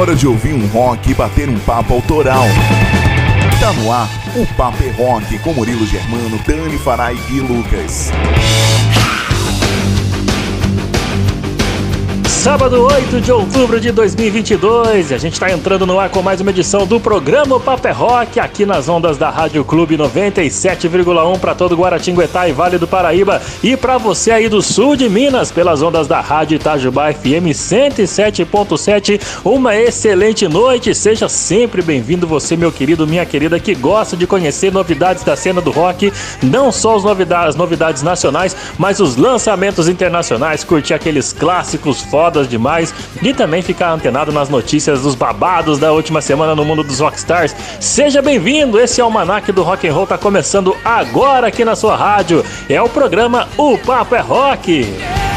hora de ouvir um rock e bater um papo autoral. Tá no ar o Papo é Rock com Murilo Germano, Dani Farai e Lucas. Sábado 8 de outubro de 2022, a gente está entrando no ar com mais uma edição do programa Paper Rock, aqui nas ondas da Rádio Clube 97,1 para todo Guaratinguetá e Vale do Paraíba e para você aí do sul de Minas, pelas ondas da Rádio Itajubá FM 107.7. Uma excelente noite, seja sempre bem-vindo você, meu querido, minha querida, que gosta de conhecer novidades da cena do rock, não só as novidades, as novidades nacionais, mas os lançamentos internacionais, curtir aqueles clássicos foda fodas demais e também ficar antenado nas notícias dos babados da última semana no mundo dos rockstars. Seja bem-vindo, esse almanac do rock and roll tá começando agora aqui na sua rádio. É o programa O Papo é Rock.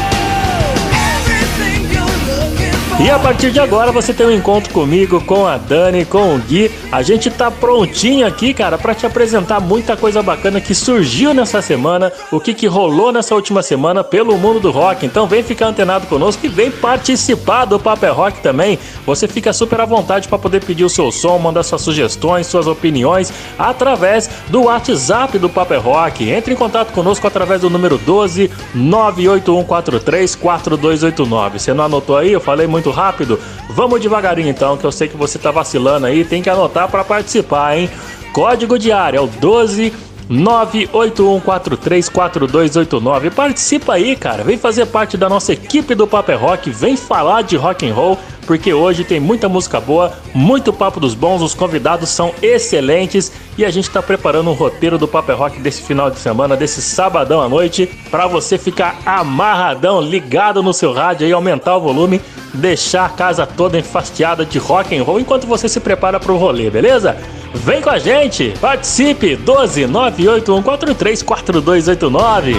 E a partir de agora você tem um encontro comigo, com a Dani, com o Gui. A gente tá prontinho aqui, cara, para te apresentar muita coisa bacana que surgiu nessa semana, o que que rolou nessa última semana pelo mundo do rock. Então vem ficar antenado conosco e vem participar do Paper Rock também. Você fica super à vontade para poder pedir o seu som, mandar suas sugestões, suas opiniões através do WhatsApp do Paper Rock. Entre em contato conosco através do número 12 98143 4289. Você não anotou aí? Eu falei muito muito rápido? Vamos devagarinho então, que eu sei que você tá vacilando aí, tem que anotar para participar, hein? Código de área é o 12 981434289. Participa aí, cara. Vem fazer parte da nossa equipe do Paper Rock, vem falar de rock and roll porque hoje tem muita música boa, muito papo dos bons, os convidados são excelentes e a gente está preparando um roteiro do Paper Rock desse final de semana, desse sabadão à noite, para você ficar amarradão, ligado no seu rádio e aumentar o volume, deixar a casa toda enfastiada de rock and roll enquanto você se prepara para o rolê, beleza? Vem com a gente, participe 12 98143 4289.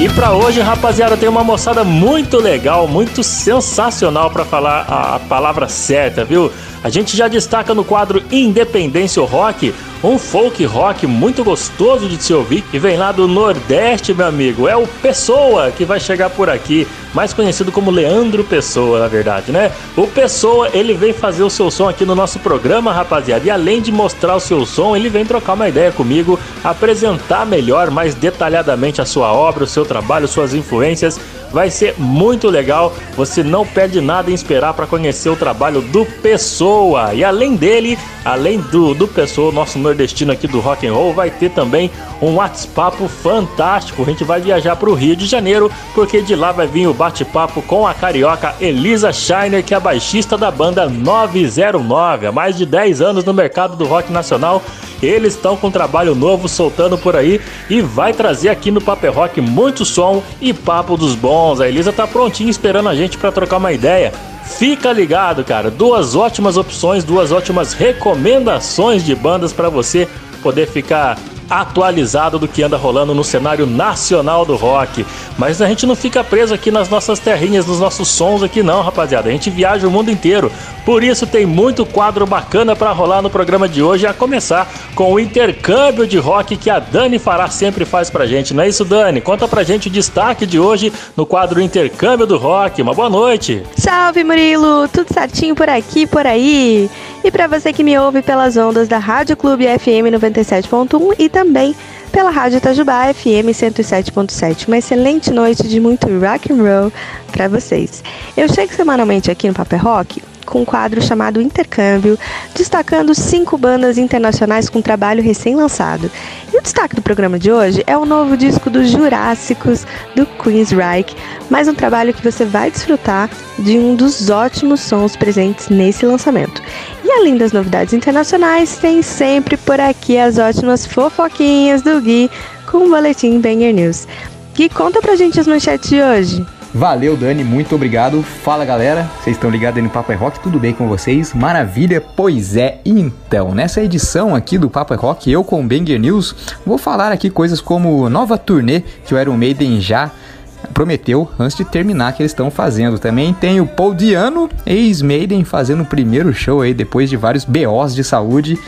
E para hoje, rapaziada, tem uma moçada muito legal, muito sensacional para falar a palavra certa, viu? A gente já destaca no quadro Independência Rock um folk rock muito gostoso de se ouvir e vem lá do Nordeste, meu amigo. É o Pessoa que vai chegar por aqui, mais conhecido como Leandro Pessoa, na verdade, né? O Pessoa, ele vem fazer o seu som aqui no nosso programa, rapaziada. E além de mostrar o seu som, ele vem trocar uma ideia comigo, apresentar melhor, mais detalhadamente a sua obra, o seu trabalho, suas influências Vai ser muito legal. Você não perde nada em esperar para conhecer o trabalho do Pessoa. E além dele, além do, do Pessoa, nosso nordestino aqui do rock and roll, vai ter também um WhatsApp fantástico. A gente vai viajar para o Rio de Janeiro, porque de lá vai vir o bate-papo com a carioca Elisa Shiner, que é a baixista da banda 909. Há mais de 10 anos no mercado do rock nacional eles estão com um trabalho novo soltando por aí e vai trazer aqui no Paper Rock muito som e papo dos bons. A Elisa tá prontinha esperando a gente para trocar uma ideia. Fica ligado, cara. Duas ótimas opções, duas ótimas recomendações de bandas para você poder ficar atualizado do que anda rolando no cenário nacional do rock. Mas a gente não fica preso aqui nas nossas terrinhas, nos nossos sons aqui não, rapaziada. A gente viaja o mundo inteiro. Por isso tem muito quadro bacana para rolar no programa de hoje, a começar com o intercâmbio de rock que a Dani Fará sempre faz pra gente. Não é isso, Dani? Conta pra gente o destaque de hoje no quadro Intercâmbio do Rock. Uma boa noite. Salve, Murilo! Tudo certinho por aqui, por aí? E para você que me ouve pelas ondas da Rádio Clube FM 97.1 e também pela Rádio Itajubá FM 107.7. Uma excelente noite de muito rock and roll para vocês. Eu chego semanalmente aqui no Paper Rock com um quadro chamado Intercâmbio, destacando cinco bandas internacionais com trabalho recém-lançado. E o destaque do programa de hoje é o novo disco dos Jurássicos do Queensryche, mais um trabalho que você vai desfrutar de um dos ótimos sons presentes nesse lançamento. E além das novidades internacionais, tem sempre por aqui as ótimas fofoquinhas do Gui com o boletim Banger News. Gui, conta pra gente as manchetes de hoje. Valeu, Dani, muito obrigado. Fala, galera. Vocês estão ligados aí no Papo é Rock? Tudo bem com vocês? Maravilha? Pois é, então, nessa edição aqui do Papo é Rock, eu com o Banger News, vou falar aqui coisas como nova turnê que o Iron Maiden já prometeu antes de terminar que eles estão fazendo. Também tem o Paul Diano, ex-Maiden, fazendo o primeiro show aí depois de vários BOs de saúde.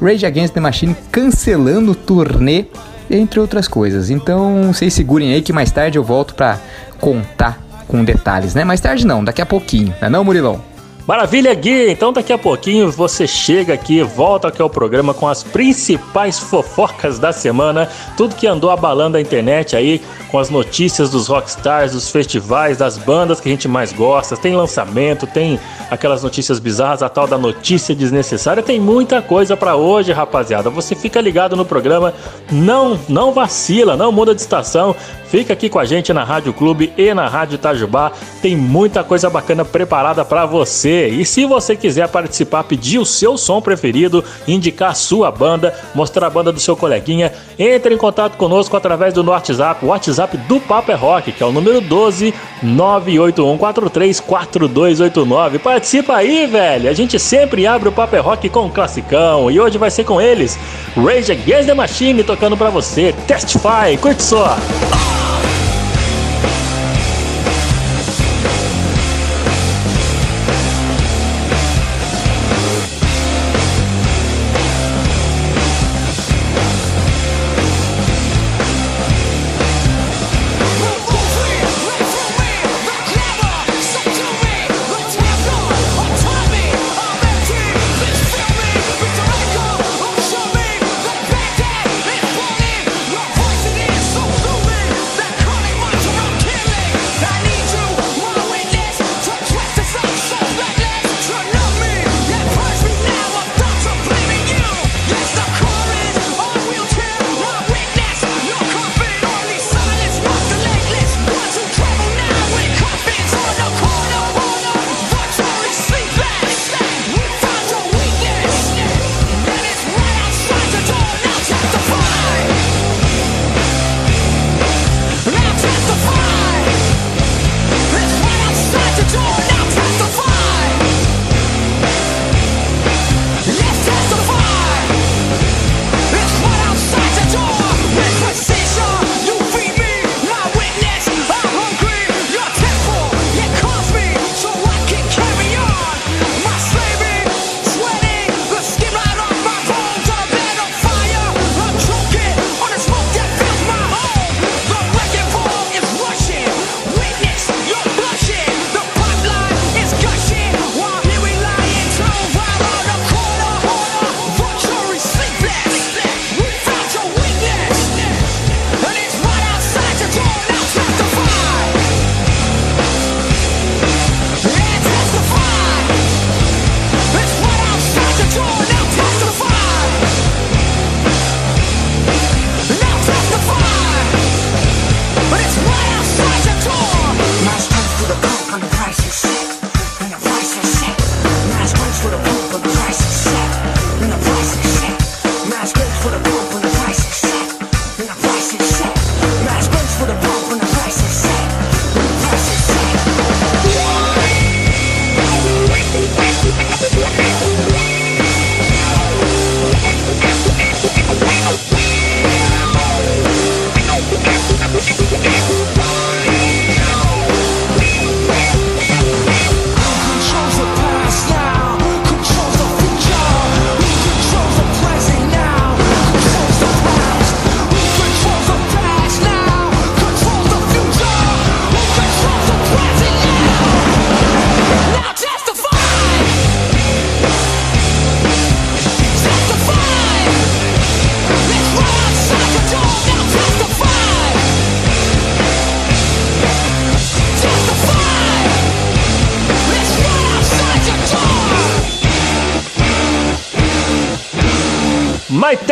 Rage Against the Machine cancelando o turnê, entre outras coisas. Então, vocês segurem aí que mais tarde eu volto para contar com detalhes, né? Mais tarde não, daqui a pouquinho, não é não, Murilão? Maravilha, Gui! Então daqui a pouquinho você chega aqui, volta aqui ao programa com as principais fofocas da semana, tudo que andou abalando a internet aí, com as notícias dos rockstars, dos festivais, das bandas que a gente mais gosta. Tem lançamento, tem aquelas notícias bizarras, a tal da notícia desnecessária. Tem muita coisa para hoje, rapaziada. Você fica ligado no programa, não, não vacila, não muda de estação. Fica aqui com a gente na Rádio Clube e na Rádio Itajubá. Tem muita coisa bacana preparada para você. E se você quiser participar, pedir o seu som preferido, indicar a sua banda, mostrar a banda do seu coleguinha, entre em contato conosco através do WhatsApp, o WhatsApp do Papo é Rock, que é o número 12 981434289. Participa aí, velho. A gente sempre abre o Papo é Rock com um classicão e hoje vai ser com eles. Rage Against the Machine tocando para você. Testify, curte só.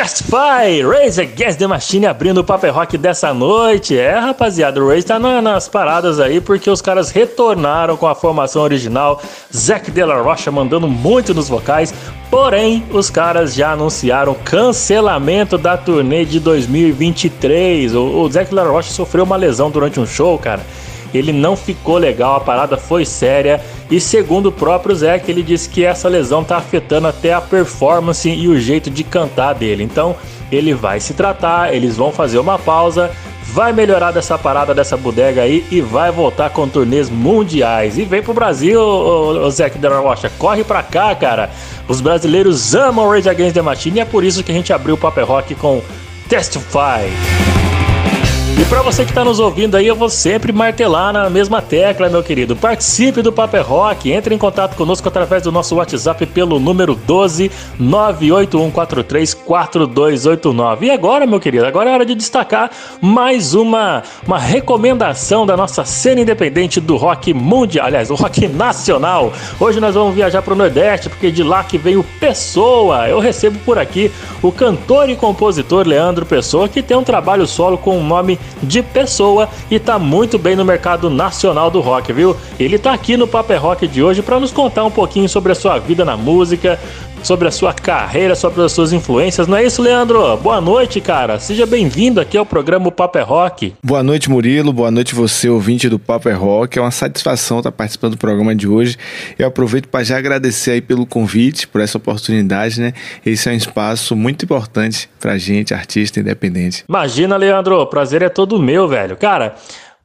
Testify, Raise Against the Machine abrindo o Paper Rock dessa noite. É, rapaziada, o Raise tá na, nas paradas aí porque os caras retornaram com a formação original. Zack De La Rocha mandando muito nos vocais. Porém, os caras já anunciaram cancelamento da turnê de 2023. O, o Zack De La Rocha sofreu uma lesão durante um show, cara ele não ficou legal, a parada foi séria. E segundo o próprio Zeke, ele disse que essa lesão tá afetando até a performance e o jeito de cantar dele. Então ele vai se tratar, eles vão fazer uma pausa, vai melhorar dessa parada dessa bodega aí e vai voltar com turnês mundiais. E vem pro Brasil, o, o Zac da Rocha, corre pra cá, cara. Os brasileiros amam Rage Against the Machine e é por isso que a gente abriu o Paper Rock com Testify. E para você que está nos ouvindo aí, eu vou sempre martelar na mesma tecla, meu querido. Participe do Paper Rock, entre em contato conosco através do nosso WhatsApp pelo número 12 981434289. E agora, meu querido, agora é hora de destacar mais uma, uma recomendação da nossa cena independente do rock mundial, aliás, do rock nacional. Hoje nós vamos viajar para o Nordeste, porque de lá que vem o Pessoa. Eu recebo por aqui o cantor e compositor Leandro Pessoa, que tem um trabalho solo com o nome de pessoa e tá muito bem no mercado nacional do rock, viu? Ele tá aqui no Paper Rock de hoje para nos contar um pouquinho sobre a sua vida na música, sobre a sua carreira, sobre as suas influências. Não é isso, Leandro? Boa noite, cara. Seja bem-vindo aqui ao programa Paper Rock. Boa noite, Murilo. Boa noite, você, ouvinte do Paper Rock. É uma satisfação estar participando do programa de hoje. Eu aproveito para já agradecer aí pelo convite, por essa oportunidade, né? Esse é um espaço muito importante pra gente, artista independente. Imagina, Leandro. O prazer é todo meu, velho. Cara,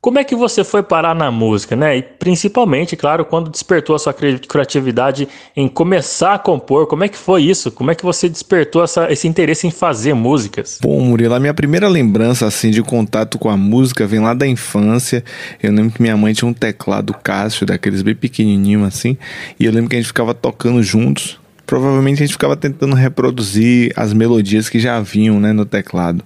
como é que você foi parar na música, né? E principalmente, claro, quando despertou a sua criatividade em começar a compor, como é que foi isso? Como é que você despertou essa, esse interesse em fazer músicas? Bom, Murilo, a minha primeira lembrança assim de contato com a música vem lá da infância. Eu lembro que minha mãe tinha um teclado Cássio, daqueles bem pequenininho assim, e eu lembro que a gente ficava tocando juntos provavelmente a gente ficava tentando reproduzir as melodias que já vinham né, no teclado.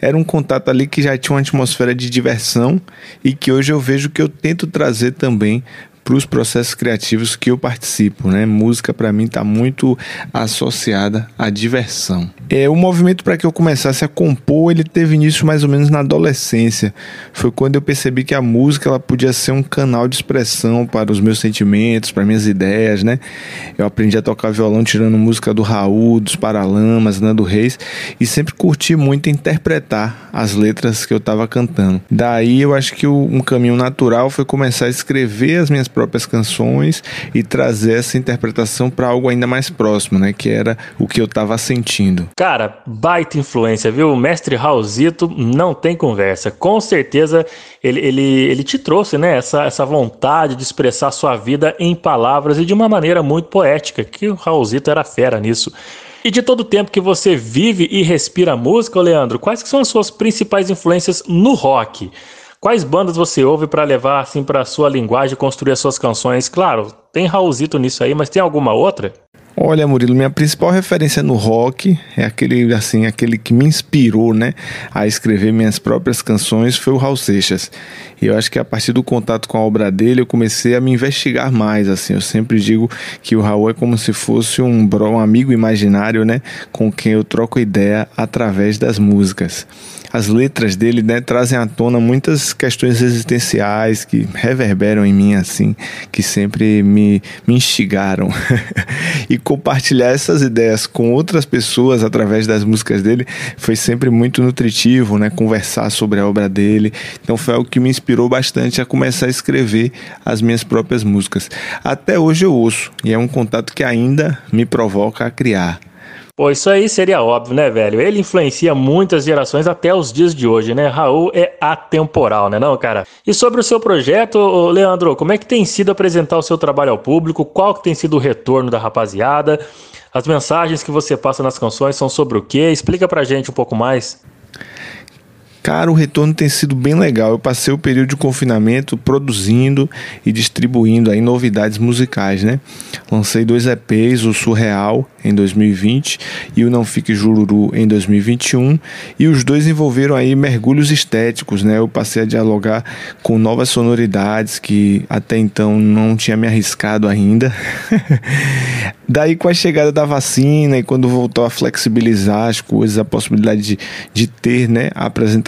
Era um contato ali que já tinha uma atmosfera de diversão e que hoje eu vejo que eu tento trazer também para os processos criativos que eu participo, né? Música para mim está muito associada à diversão. É o movimento para que eu começasse a compor, ele teve início mais ou menos na adolescência. Foi quando eu percebi que a música ela podia ser um canal de expressão para os meus sentimentos, para minhas ideias, né? Eu aprendi a tocar violão tirando música do Raul, dos Paralamas, né, do Reis, e sempre curti muito interpretar as letras que eu estava cantando. Daí eu acho que um caminho natural foi começar a escrever as minhas próprias canções e trazer essa interpretação para algo ainda mais próximo, né? Que era o que eu estava sentindo. Cara, baita influência, viu? O mestre Raulzito não tem conversa. Com certeza ele, ele, ele te trouxe, né? Essa, essa vontade de expressar sua vida em palavras e de uma maneira muito poética, que o Raulzito era fera nisso. E de todo o tempo que você vive e respira música, Leandro, quais que são as suas principais influências no rock? Quais bandas você ouve para levar assim para sua linguagem construir as suas canções? Claro, tem Raulzito nisso aí, mas tem alguma outra? Olha, Murilo, minha principal referência no rock é aquele assim, aquele que me inspirou, né, a escrever minhas próprias canções foi o Raul Seixas. E eu acho que a partir do contato com a obra dele, eu comecei a me investigar mais, assim. Eu sempre digo que o Raul é como se fosse um, um amigo imaginário, né, com quem eu troco ideia através das músicas as letras dele né, trazem à tona muitas questões existenciais que reverberam em mim, assim, que sempre me, me instigaram. e compartilhar essas ideias com outras pessoas através das músicas dele foi sempre muito nutritivo, né? Conversar sobre a obra dele. Então foi algo que me inspirou bastante a começar a escrever as minhas próprias músicas. Até hoje eu ouço e é um contato que ainda me provoca a criar. Pô, isso aí seria óbvio, né, velho? Ele influencia muitas gerações até os dias de hoje, né? Raul é atemporal, né, não, cara? E sobre o seu projeto, Leandro, como é que tem sido apresentar o seu trabalho ao público? Qual que tem sido o retorno da rapaziada? As mensagens que você passa nas canções são sobre o quê? Explica pra gente um pouco mais. Cara, o retorno tem sido bem legal. Eu passei o período de confinamento produzindo e distribuindo aí novidades musicais, né? Lancei dois EPs, o Surreal em 2020 e o Não Fique Jururu em 2021, e os dois envolveram aí mergulhos estéticos, né? Eu passei a dialogar com novas sonoridades que até então não tinha me arriscado ainda. Daí com a chegada da vacina e quando voltou a flexibilizar as coisas, a possibilidade de, de ter, né,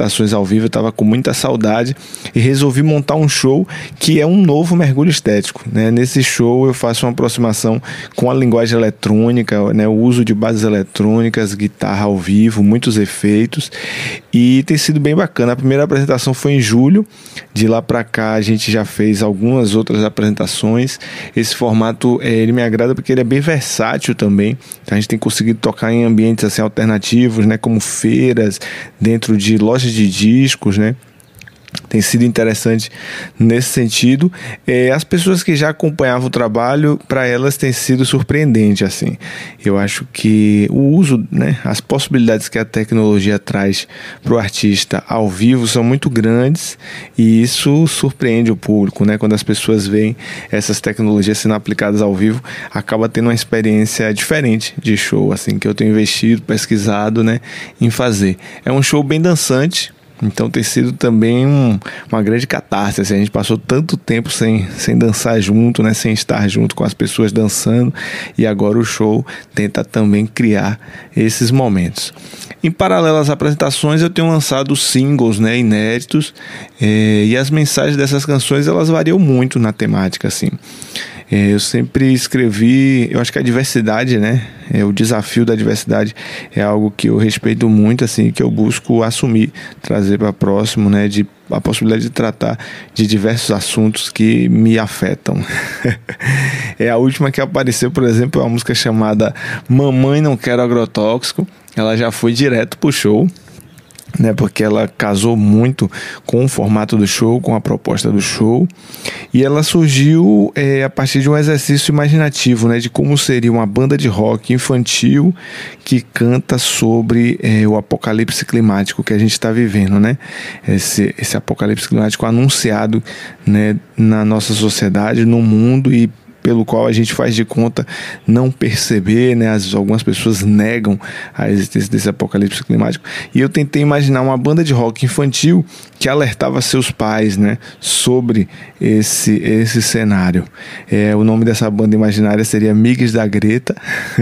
apresentações ao vivo, eu estava com muita saudade e resolvi montar um show que é um novo mergulho estético, né? Nesse show eu faço uma aproximação com a linguagem eletrônica, né, o uso de bases eletrônicas, guitarra ao vivo, muitos efeitos e tem sido bem bacana. A primeira apresentação foi em julho, de lá para cá a gente já fez algumas outras apresentações. Esse formato é, ele me agrada porque ele é bem versátil também. Então a gente tem conseguido tocar em ambientes assim alternativos, né, como feiras, dentro de lojas de discos, né? Tem sido interessante nesse sentido. É, as pessoas que já acompanhavam o trabalho, para elas tem sido surpreendente assim. Eu acho que o uso, né, as possibilidades que a tecnologia traz para o artista ao vivo são muito grandes e isso surpreende o público, né? Quando as pessoas veem essas tecnologias sendo aplicadas ao vivo, acaba tendo uma experiência diferente de show, assim, que eu tenho investido, pesquisado, né, em fazer. É um show bem dançante, então tem sido também um, uma grande catarse. Assim, a gente passou tanto tempo sem, sem dançar junto, né? sem estar junto com as pessoas dançando, e agora o show tenta também criar esses momentos. Em paralelo às apresentações, eu tenho lançado singles né, inéditos, eh, e as mensagens dessas canções elas variam muito na temática. assim. É, eu sempre escrevi, eu acho que a diversidade, né? É, o desafio da diversidade é algo que eu respeito muito, assim, que eu busco assumir, trazer para próximo, né? De a possibilidade de tratar de diversos assuntos que me afetam. é a última que apareceu, por exemplo, é uma música chamada Mamãe Não Quero Agrotóxico. Ela já foi direto pro show né, porque ela casou muito com o formato do show, com a proposta do show, e ela surgiu é, a partir de um exercício imaginativo, né, de como seria uma banda de rock infantil que canta sobre é, o apocalipse climático que a gente está vivendo, né, esse, esse apocalipse climático anunciado, né, na nossa sociedade, no mundo e pelo qual a gente faz de conta não perceber, né? As, algumas pessoas negam a existência desse apocalipse climático. E eu tentei imaginar uma banda de rock infantil que alertava seus pais, né, sobre esse esse cenário. É, o nome dessa banda imaginária seria Migs da Greta.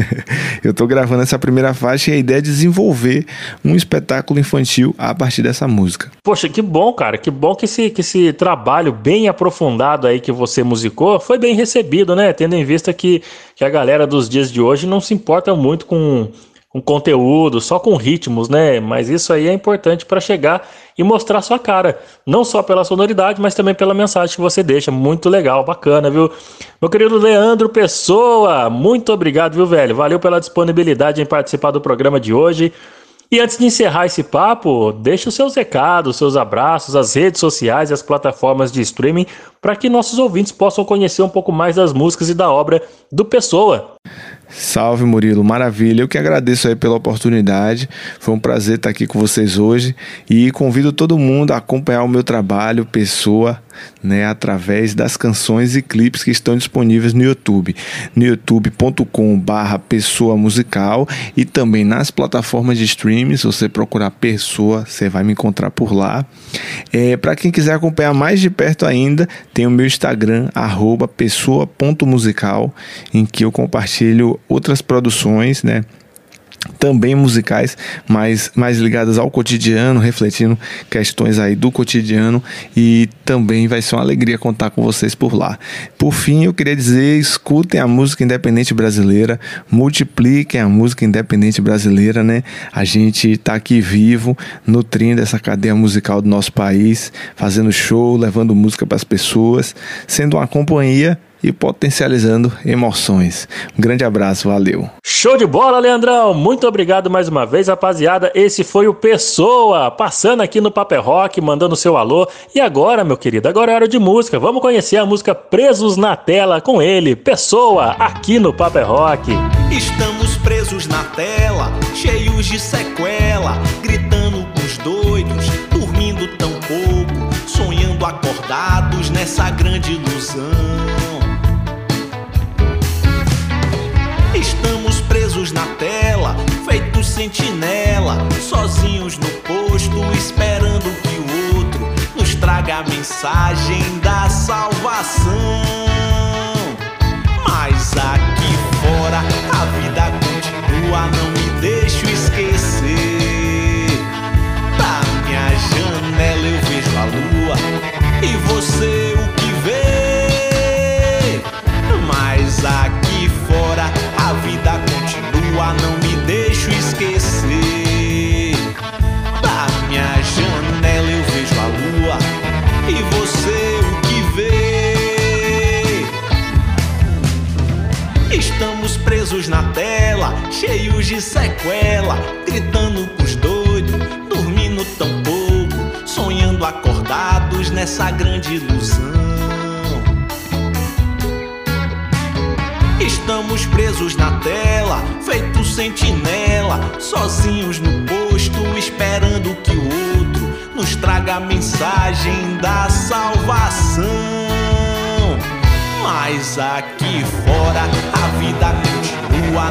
eu estou gravando essa primeira faixa e a ideia é desenvolver um espetáculo infantil a partir dessa música. Poxa, que bom, cara. Que bom que esse, que esse trabalho bem aprofundado aí que você musicou foi bem recebido, né? Tendo em vista que, que a galera dos dias de hoje não se importa muito com com conteúdo, só com ritmos, né? Mas isso aí é importante para chegar e mostrar sua cara, não só pela sonoridade, mas também pela mensagem que você deixa. Muito legal, bacana, viu? Meu querido Leandro Pessoa, muito obrigado, viu, velho? Valeu pela disponibilidade em participar do programa de hoje. E antes de encerrar esse papo, deixe os seus recados, seus abraços, as redes sociais e as plataformas de streaming para que nossos ouvintes possam conhecer um pouco mais das músicas e da obra do Pessoa. Salve Murilo, maravilha. Eu que agradeço aí pela oportunidade. Foi um prazer estar aqui com vocês hoje e convido todo mundo a acompanhar o meu trabalho, pessoa, né, através das canções e clipes que estão disponíveis no YouTube, no youtube.com/barra pessoa musical e também nas plataformas de streaming. Se você procurar pessoa, você vai me encontrar por lá. É, Para quem quiser acompanhar mais de perto ainda, tem o meu Instagram @pessoa.musical, em que eu compartilho outras produções, né? Também musicais, mas mais ligadas ao cotidiano, refletindo questões aí do cotidiano e também vai ser uma alegria contar com vocês por lá. Por fim, eu queria dizer, escutem a música independente brasileira, multipliquem a música independente brasileira, né? A gente está aqui vivo, nutrindo essa cadeia musical do nosso país, fazendo show, levando música para as pessoas, sendo uma companhia e potencializando emoções. Um grande abraço, valeu. Show de bola, Leandrão! Muito obrigado mais uma vez, rapaziada. Esse foi o Pessoa, passando aqui no Paper Rock, mandando seu alô. E agora, meu querido, agora é hora de música. Vamos conhecer a música Presos na Tela com ele, Pessoa, aqui no Paper Rock. Estamos presos na tela, cheios de sequela, gritando com os doidos, dormindo tão pouco, sonhando acordados nessa grande ilusão. Na tela, feitos sentinela, sozinhos no posto, esperando que o outro nos traga a mensagem da salvação. Mas aqui fora a vida continua, não me deixo esquecer. Na tela, cheios de sequela, gritando com os doidos, dormindo tão pouco, sonhando acordados nessa grande ilusão. Estamos presos na tela, feitos sentinela, sozinhos no posto, esperando que o outro nos traga a mensagem da salvação. Mas aqui fora a vida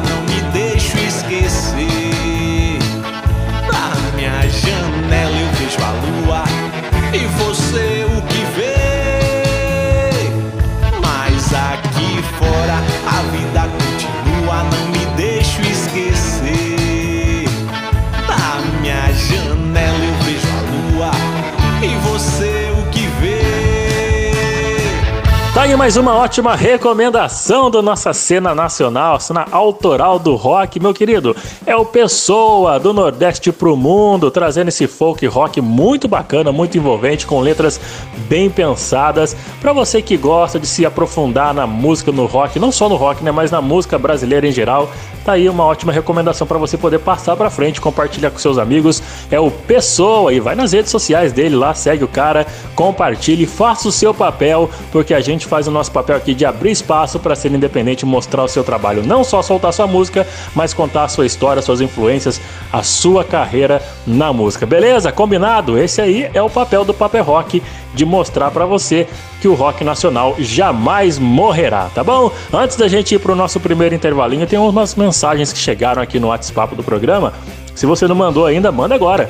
não me deixo esquecer. Na minha janela eu vejo a lua e você o que vê. Mas aqui fora a vida Tá aí mais uma ótima recomendação da nossa cena nacional, cena autoral do rock, meu querido. É o Pessoa, do Nordeste pro Mundo, trazendo esse folk rock muito bacana, muito envolvente, com letras bem pensadas. Para você que gosta de se aprofundar na música, no rock, não só no rock, né, mas na música brasileira em geral, tá aí uma ótima recomendação para você poder passar para frente, compartilhar com seus amigos. É o Pessoa e vai nas redes sociais dele lá, segue o cara, compartilhe, faça o seu papel, porque a gente faz o nosso papel aqui de abrir espaço para ser independente, mostrar o seu trabalho, não só soltar sua música, mas contar a sua história, suas influências, a sua carreira na música. Beleza? Combinado? Esse aí é o papel do Paper Rock de mostrar para você que o rock nacional jamais morrerá, tá bom? Antes da gente ir pro nosso primeiro intervalinho, tem umas mensagens que chegaram aqui no WhatsApp do programa. Se você não mandou ainda, manda agora.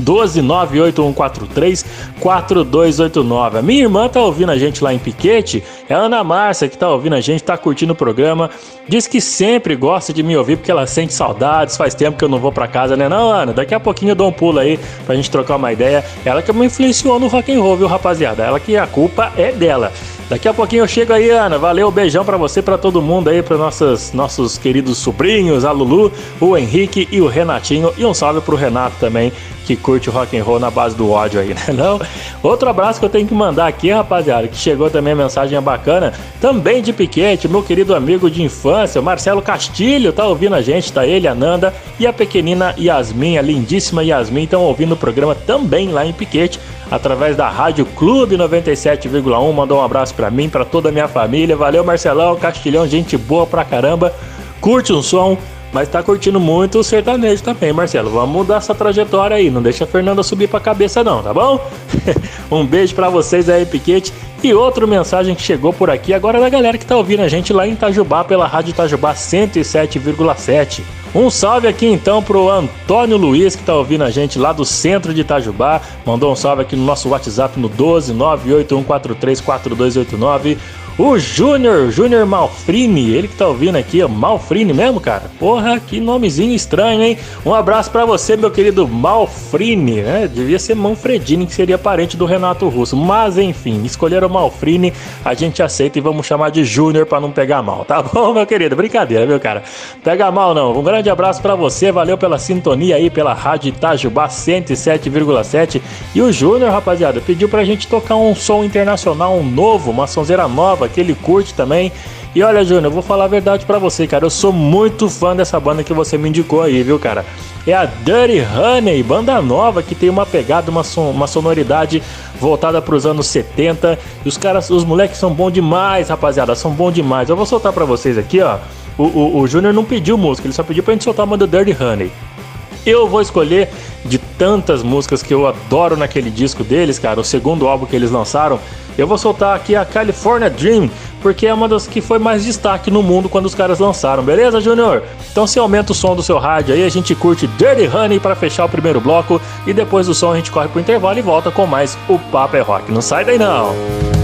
12981434289. A minha irmã tá ouvindo a gente lá em Piquete, é a Ana Márcia que tá ouvindo a gente, tá curtindo o programa. Diz que sempre gosta de me ouvir porque ela sente saudades, faz tempo que eu não vou para casa, né? Não, Ana, daqui a pouquinho eu dou um pulo aí pra gente trocar uma ideia. Ela que me influenciou no rock and roll, viu, rapaziada? Ela que a culpa é dela. Daqui a pouquinho eu chego aí, Ana. Valeu, beijão para você, para todo mundo aí, para nossos nossos queridos sobrinhos, a Lulu, o Henrique e o Renatinho e um salve pro Renato também, que curte rock and roll na base do ódio aí, né? Não? Outro abraço que eu tenho que mandar aqui, rapaziada, que chegou também a mensagem bacana, também de Piquete, meu querido amigo de infância, Marcelo Castilho, tá ouvindo a gente, tá ele, a Nanda e a pequenina Yasmin, a lindíssima Yasmin, estão ouvindo o programa também lá em Piquete, através da Rádio Clube 97,1. Mandou um abraço para mim, para toda a minha família. Valeu, Marcelão, Castilhão, gente boa pra caramba. Curte um som, mas tá curtindo muito o sertanejo também, Marcelo. Vamos mudar essa trajetória aí, não deixa a Fernanda subir pra cabeça não, tá bom? um beijo para vocês aí, Piquete. E outra mensagem que chegou por aqui agora é da galera que tá ouvindo a gente lá em Itajubá pela Rádio Itajubá 107,7. Um salve aqui então pro Antônio Luiz que tá ouvindo a gente lá do centro de Itajubá. Mandou um salve aqui no nosso WhatsApp no 12 981434289. O Júnior, Júnior Malfrini, ele que tá ouvindo aqui, ó, Malfrini mesmo, cara? Porra, que nomezinho estranho, hein? Um abraço para você, meu querido Malfrini, né? Devia ser Manfredini, que seria parente do Renato Russo. Mas enfim, escolheram Malfrini, a gente aceita e vamos chamar de Júnior para não pegar mal, tá bom, meu querido? Brincadeira, viu, cara? Pega mal não. Um grande abraço para você, valeu pela sintonia aí pela Rádio Itajubá 107,7. E o Júnior, rapaziada, pediu pra gente tocar um som internacional, um novo, uma sonzeira nova que ele curte também. E olha, Júnior, eu vou falar a verdade para você, cara. Eu sou muito fã dessa banda que você me indicou aí, viu, cara? É a Dirty Honey, banda nova que tem uma pegada, uma, son uma sonoridade voltada para os anos 70. E os caras, os moleques são bons demais, rapaziada, são bons demais. Eu vou soltar para vocês aqui, ó. O, o, o Júnior não pediu música, ele só pediu pra gente soltar uma do Dirty Honey. Eu vou escolher de tantas músicas que eu adoro naquele disco deles, cara, o segundo álbum que eles lançaram. Eu vou soltar aqui a California Dream, porque é uma das que foi mais destaque no mundo quando os caras lançaram, beleza, Júnior? Então você aumenta o som do seu rádio aí, a gente curte Dirty Honey para fechar o primeiro bloco e depois do som a gente corre pro intervalo e volta com mais o Papo é Rock. Não sai daí não!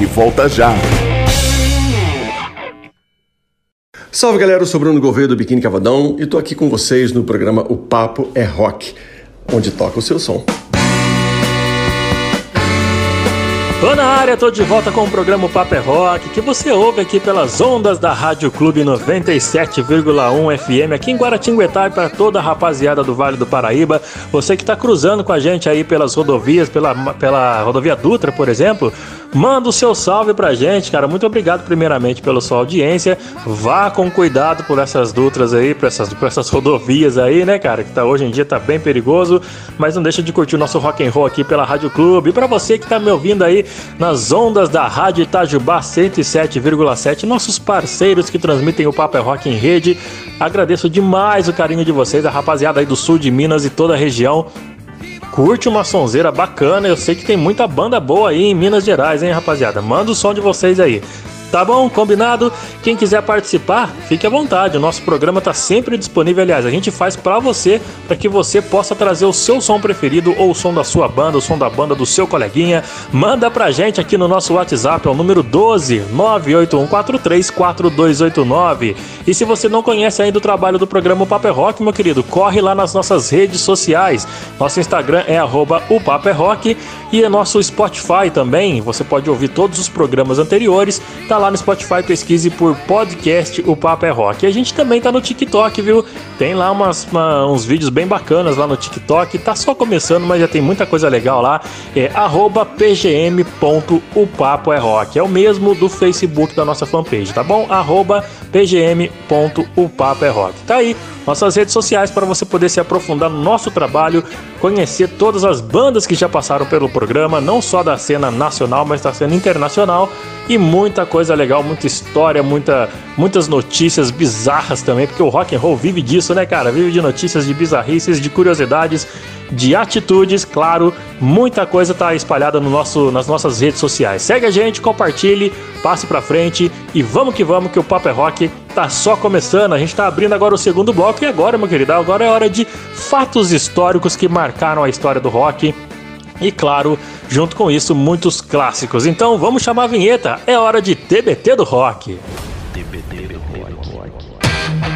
Rock volta já. Salve galera, eu sou Bruno Gouveia do Biquíni Cavadão e tô aqui com vocês no programa O Papo é Rock, onde toca o seu som. Tô na área, tô de volta com o programa Paper é Rock, que você ouve aqui pelas ondas da Rádio Clube 97,1 FM, aqui em Guaratinguetá e para toda a rapaziada do Vale do Paraíba. Você que tá cruzando com a gente aí pelas rodovias, pela, pela rodovia Dutra, por exemplo, Manda o seu salve pra gente, cara. Muito obrigado, primeiramente, pela sua audiência. Vá com cuidado por essas dutras aí, por essas, por essas rodovias aí, né, cara? Que tá, hoje em dia tá bem perigoso. Mas não deixa de curtir o nosso rock and roll aqui pela Rádio Clube. E pra você que tá me ouvindo aí nas ondas da Rádio Itajubá 107,7, nossos parceiros que transmitem o Papo é Rock em rede. Agradeço demais o carinho de vocês, a rapaziada aí do sul de Minas e toda a região curte uma sonzeira bacana, eu sei que tem muita banda boa aí em Minas Gerais, hein, rapaziada? Manda o som de vocês aí. Tá bom? Combinado? Quem quiser participar, fique à vontade. O nosso programa está sempre disponível. Aliás, a gente faz para você, para que você possa trazer o seu som preferido ou o som da sua banda, o som da banda do seu coleguinha. Manda pra gente aqui no nosso WhatsApp, é o número 12 981434289. E se você não conhece ainda o trabalho do programa Paper Rock, meu querido, corre lá nas nossas redes sociais. Nosso Instagram é arroba o Paper Rock e é nosso Spotify também. Você pode ouvir todos os programas anteriores. Tá lá no Spotify, pesquise por podcast O Papo é Rock. E a gente também tá no TikTok, viu? Tem lá umas, uma, uns vídeos bem bacanas lá no TikTok. Tá só começando, mas já tem muita coisa legal lá. É pgm.upapo é rock. É o mesmo do Facebook da nossa fanpage, tá bom? Arroba pgm.upapo é rock. Tá aí nossas redes sociais para você poder se aprofundar no nosso trabalho, conhecer todas as bandas que já passaram pelo programa, não só da cena nacional, mas da cena internacional e muita coisa legal, muita história, muita, muitas notícias bizarras também, porque o rock and roll vive disso, né, cara? Vive de notícias, de bizarrices, de curiosidades de atitudes, claro, muita coisa tá espalhada no nosso, nas nossas redes sociais. Segue a gente, compartilhe, passe pra frente e vamos que vamos que o Papo é Rock tá só começando. A gente tá abrindo agora o segundo bloco e agora, meu querido, agora é hora de fatos históricos que marcaram a história do rock. E claro, junto com isso, muitos clássicos. Então vamos chamar a vinheta. É hora de TBT do Rock. TBT do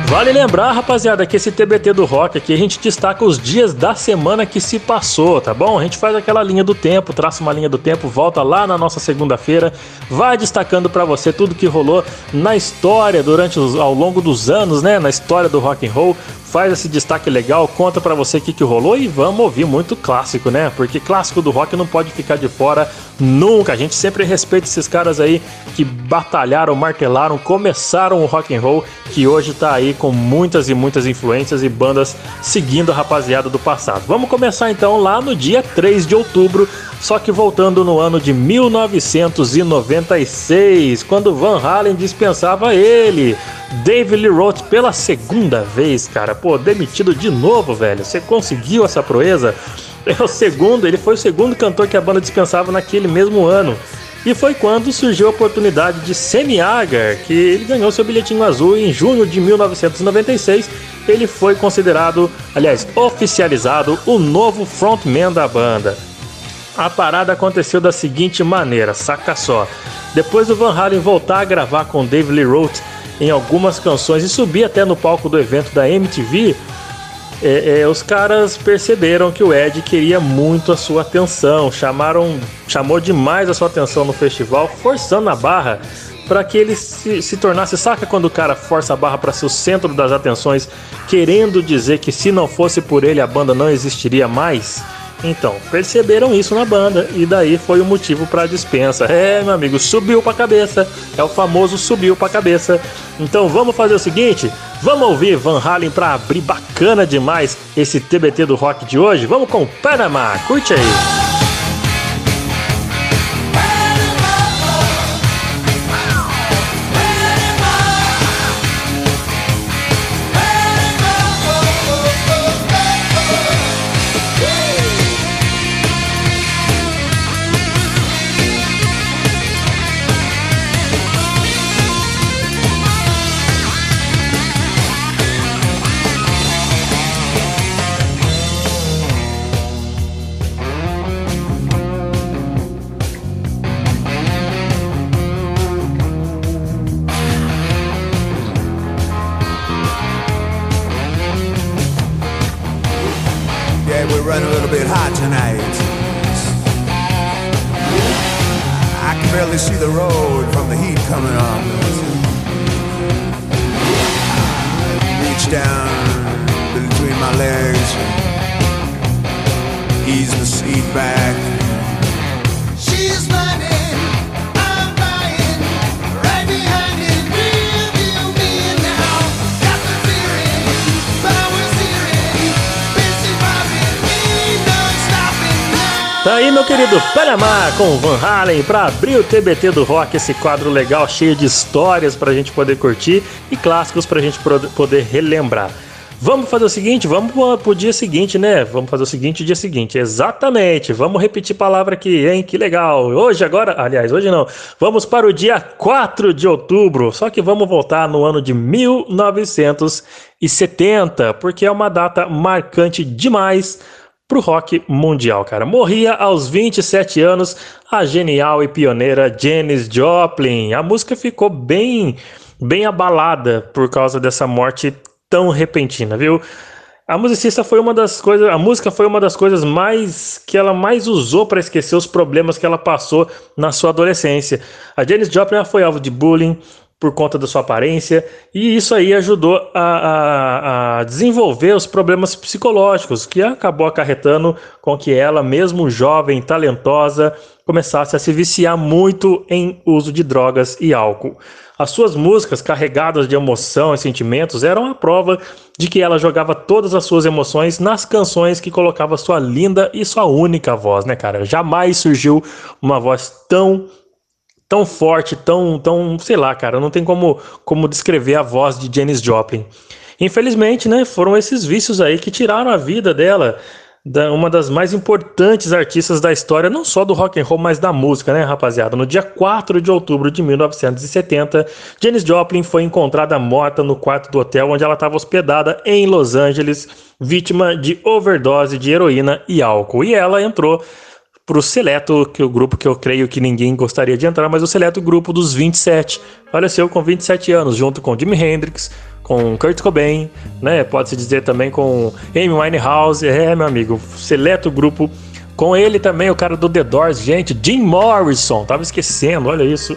Vale lembrar, rapaziada, que esse TBT do rock aqui a gente destaca os dias da semana que se passou, tá bom? A gente faz aquela linha do tempo, traça uma linha do tempo, volta lá na nossa segunda-feira, vai destacando para você tudo que rolou na história durante os, ao longo dos anos, né? Na história do rock and roll, faz esse destaque legal, conta para você o que, que rolou e vamos ouvir muito clássico, né? Porque clássico do rock não pode ficar de fora nunca. A gente sempre respeita esses caras aí que batalharam, martelaram, começaram o rock and roll, que hoje tá aí com muitas e muitas influências e bandas seguindo a rapaziada do passado. Vamos começar então lá no dia 3 de outubro, só que voltando no ano de 1996, quando Van Halen dispensava ele. David Lee Roth pela segunda vez, cara. Pô, demitido de novo, velho. Você conseguiu essa proeza? É o segundo, ele foi o segundo cantor que a banda dispensava naquele mesmo ano. E foi quando surgiu a oportunidade de Sammy Hagar, que ele ganhou seu bilhetinho azul em junho de 1996. Ele foi considerado, aliás, oficializado o novo frontman da banda. A parada aconteceu da seguinte maneira, saca só. Depois do Van Halen voltar a gravar com Dave Lee Roth em algumas canções e subir até no palco do evento da MTV, é, é, os caras perceberam que o Ed queria muito a sua atenção, chamaram, chamou demais a sua atenção no festival, forçando a barra para que ele se, se, tornasse. Saca quando o cara força a barra para ser o centro das atenções, querendo dizer que se não fosse por ele a banda não existiria mais? Então, perceberam isso na banda e daí foi o motivo para a dispensa. É, meu amigo, subiu para cabeça. É o famoso subiu para cabeça. Então, vamos fazer o seguinte, vamos ouvir Van Halen para abrir bacana demais esse TBT do rock de hoje. Vamos com Panamá. Curte aí. Com Van Halen pra abrir o TBT do rock, esse quadro legal cheio de histórias pra gente poder curtir e clássicos pra gente pro- poder relembrar. Vamos fazer o seguinte, vamos pro dia seguinte, né? Vamos fazer o seguinte, dia seguinte, exatamente. Vamos repetir palavra aqui, hein? Que legal. Hoje, agora, aliás, hoje não. Vamos para o dia 4 de outubro, só que vamos voltar no ano de 1970, porque é uma data marcante demais pro rock mundial, cara. Morria aos 27 anos a genial e pioneira Janis Joplin. A música ficou bem bem abalada por causa dessa morte tão repentina, viu? A musicista foi uma das coisas, a música foi uma das coisas mais que ela mais usou para esquecer os problemas que ela passou na sua adolescência. A Janis Joplin foi alvo de bullying por conta da sua aparência e isso aí ajudou a, a- a desenvolver os problemas psicológicos que acabou acarretando com que ela, mesmo jovem, talentosa, começasse a se viciar muito em uso de drogas e álcool. As suas músicas carregadas de emoção e sentimentos eram a prova de que ela jogava todas as suas emoções nas canções que colocava sua linda e sua única voz, né, cara? Jamais surgiu uma voz tão tão forte, tão, tão, sei lá, cara, não tem como, como descrever a voz de Janis Joplin. Infelizmente, né, foram esses vícios aí que tiraram a vida dela, da, uma das mais importantes artistas da história, não só do rock and roll, mas da música, né, rapaziada? No dia 4 de outubro de 1970, Janis Joplin foi encontrada morta no quarto do hotel onde ela estava hospedada em Los Angeles, vítima de overdose de heroína e álcool. E ela entrou pro seleto, que é o grupo que eu creio que ninguém gostaria de entrar, mas o seleto grupo dos 27. Faleceu com 27 anos, junto com Jimi Hendrix, com Kurt Cobain, né? Pode-se dizer também com Amy Winehouse, é, meu amigo, seleto grupo. Com ele também, o cara do The Doors, gente, Jim Morrison, tava esquecendo, olha isso.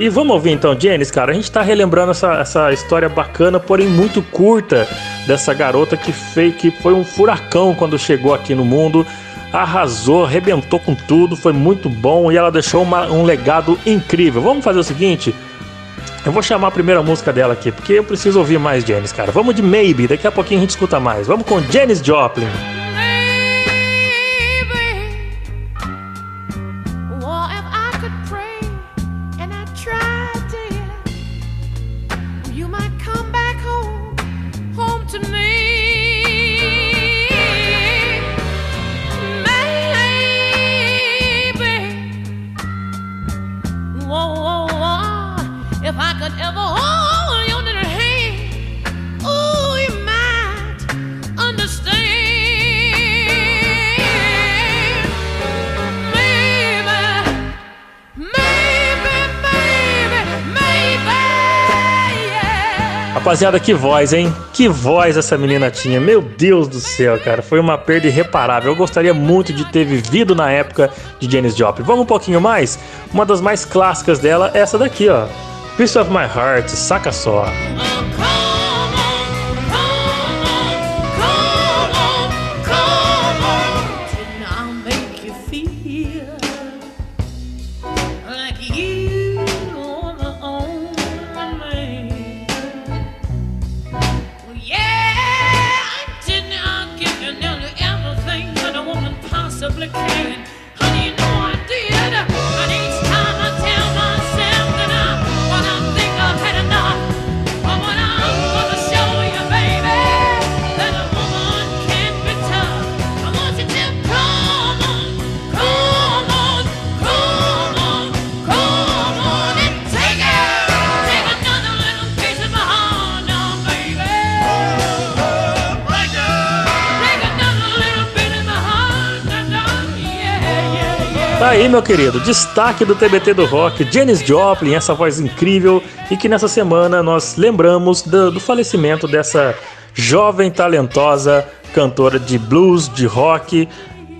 E vamos ouvir então, Janis, cara. A gente tá relembrando essa, essa história bacana, porém muito curta, dessa garota que, fez, que foi um furacão quando chegou aqui no mundo. Arrasou, arrebentou com tudo, foi muito bom e ela deixou uma- um legado incrível. Vamos fazer o seguinte: eu vou chamar a primeira música dela aqui, porque eu preciso ouvir mais Janis, cara. Vamos de Maybe, daqui a pouquinho a gente escuta mais. Vamos com Janis Joplin. Rapaziada, que voz, hein? Que voz essa menina tinha. Meu Deus do céu, cara. Foi uma perda irreparável. Eu gostaria muito de ter vivido na época de Janis Joplin. Vamos um pouquinho mais? Uma das mais clássicas dela é essa daqui, ó. Piece of My Heart, saca só. Didn't meu querido, destaque do TBT do Rock, Janis Joplin, essa voz incrível, e que nessa semana nós lembramos do, do falecimento dessa jovem talentosa cantora de blues, de rock,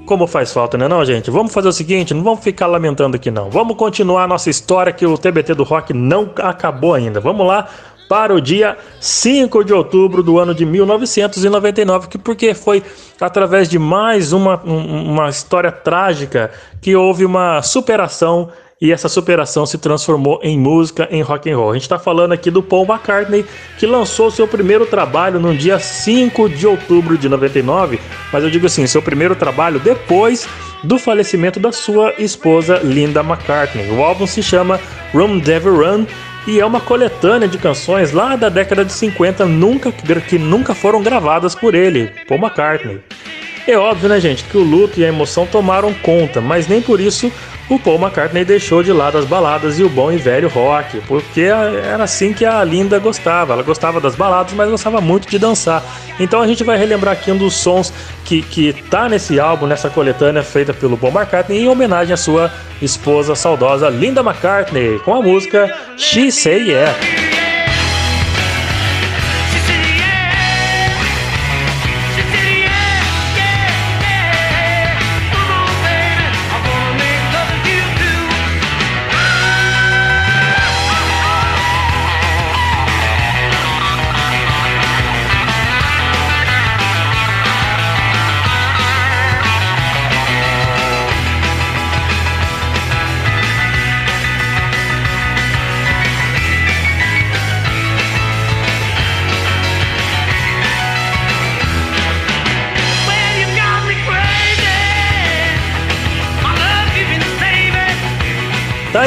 Como faz falta, né não, gente? Vamos fazer o seguinte, não vamos ficar lamentando aqui não. Vamos continuar a nossa história que o TBT do Rock não acabou ainda. Vamos lá para o dia 5 de outubro do ano de 1999, que porque foi através de mais uma, um- uma história trágica que houve uma superação e essa superação se transformou em música em rock and roll. A gente está falando aqui do Paul McCartney, que lançou seu primeiro trabalho no dia 5 de outubro de 99, mas eu digo assim, seu primeiro trabalho depois do falecimento da sua esposa Linda McCartney. O álbum se chama Rum Devil Run e é uma coletânea de canções lá da década de 50 nunca, que nunca foram gravadas por ele, Paul McCartney. É óbvio, né, gente, que o luto e a emoção tomaram conta, mas nem por isso o Paul McCartney deixou de lado as baladas e o bom e velho rock, porque era assim que a Linda gostava. Ela gostava das baladas, mas gostava muito de dançar. Então a gente vai relembrar aqui um dos sons que, que tá nesse álbum, nessa coletânea feita pelo Paul McCartney, em homenagem à sua esposa saudosa Linda McCartney, com a música She Say Yeah.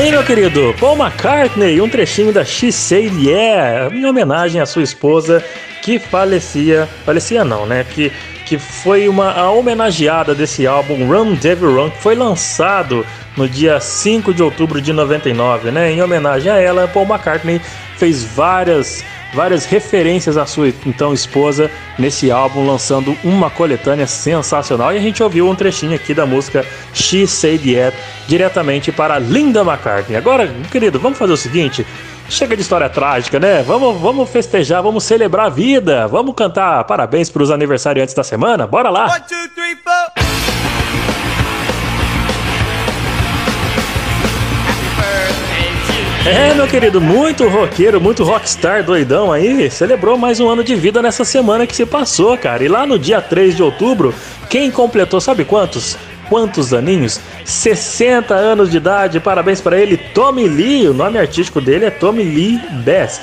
Aí, meu querido, Paul McCartney, um trechinho da She Say Yeah, em homenagem à sua esposa que falecia, falecia não, né? Que, que foi uma a homenageada desse álbum Run Devil Run, que foi lançado no dia 5 de outubro de 99, né? Em homenagem a ela, Paul McCartney fez várias várias referências à sua então esposa nesse álbum, lançando uma coletânea sensacional. E a gente ouviu um trechinho aqui da música She Said Yet diretamente para Linda McCartney. Agora, querido, vamos fazer o seguinte. Chega de história trágica, né? Vamos, vamos festejar, vamos celebrar a vida, vamos cantar parabéns para os aniversariantes da semana. Bora lá! One, two, three, É, meu querido, muito roqueiro, muito rockstar doidão aí, celebrou mais um ano de vida nessa semana que se passou, cara. E lá no dia 3 de outubro, quem completou, sabe quantos? Quantos aninhos? 60 anos de idade, parabéns para ele, Tommy Lee, o nome artístico dele é Tommy Lee Bass.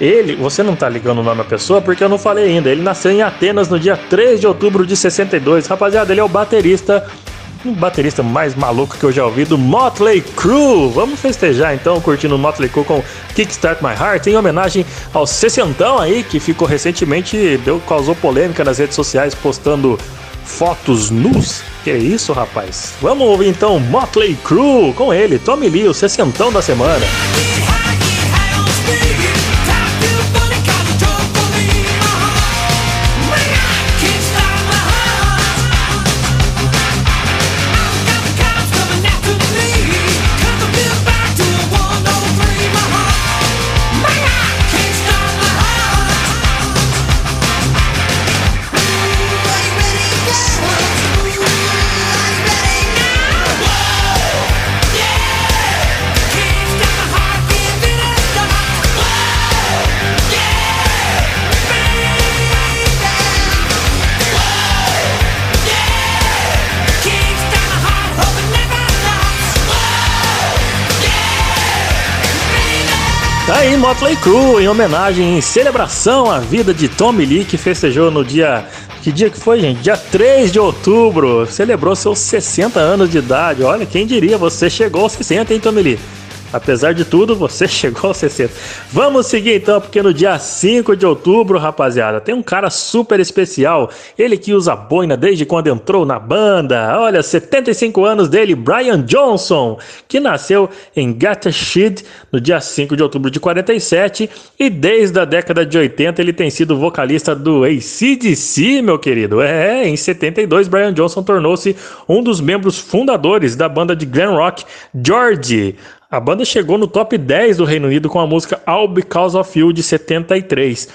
Ele, você não tá ligando o nome da pessoa porque eu não falei ainda. Ele nasceu em Atenas no dia 3 de outubro de 62. Rapaziada, ele é o baterista um baterista mais maluco que eu já ouvi do Motley Crue. Vamos festejar então, curtindo o Motley Crue com Kickstart My Heart, em homenagem ao sessentão aí, que ficou recentemente, deu, causou polêmica nas redes sociais, postando fotos nus. Que é isso, rapaz? Vamos ouvir então Motley Crue com ele, Tommy Lee, o sessentão da semana. Motley Crue em homenagem, em celebração à vida de Tommy Lee, que festejou no dia. Que dia que foi, gente? Dia 3 de outubro. Celebrou seus 60 anos de idade. Olha, quem diria, você chegou aos 60, hein, Tommy Lee? Apesar de tudo, você chegou aos 60. Vamos seguir então, porque no dia 5 de outubro, rapaziada, tem um cara super especial. Ele que usa boina desde quando entrou na banda. Olha, 75 anos dele, Brian Johnson, que nasceu em Gateshead no dia 5 de outubro de 47 e desde a década de 80 ele tem sido vocalista do ACDC, meu querido. É, em 72 Brian Johnson tornou-se um dos membros fundadores da banda de glam rock George. A banda chegou no top 10 do Reino Unido com a música All Because of You de 73.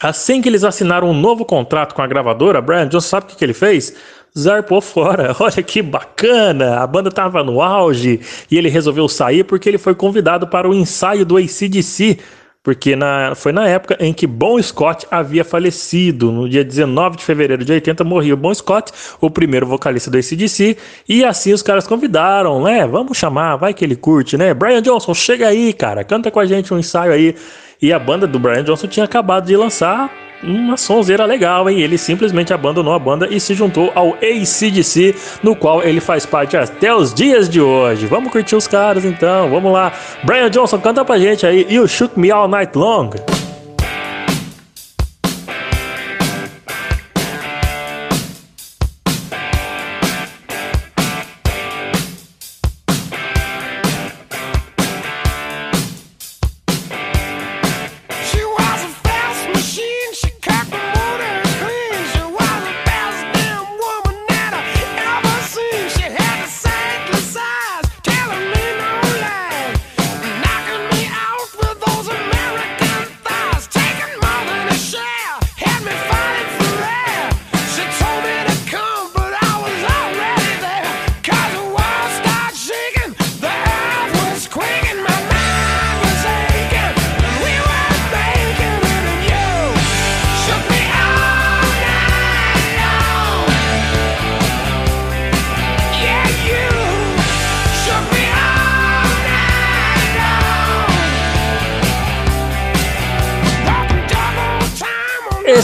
Assim que eles assinaram um novo contrato com a gravadora, Brian Johnson sabe o que, que ele fez? Zarpou fora. Olha que bacana! A banda estava no auge e ele resolveu sair porque ele foi convidado para o ensaio do ACDC. Porque na, foi na época em que Bon Scott havia falecido. No dia 19 de fevereiro de 80 morreu Bon Scott, o primeiro vocalista do ACDC. E assim os caras convidaram, né? Vamos chamar, vai que ele curte, né? Brian Johnson, chega aí, cara, canta com a gente um ensaio aí. E a banda do Brian Johnson tinha acabado de lançar uma sonzeira legal, hein? Ele simplesmente abandonou a banda e se juntou ao ACDC, no qual ele faz parte até os dias de hoje. Vamos curtir os caras então, vamos lá. Brian Johnson, canta pra gente aí. You Shook Me All Night Long.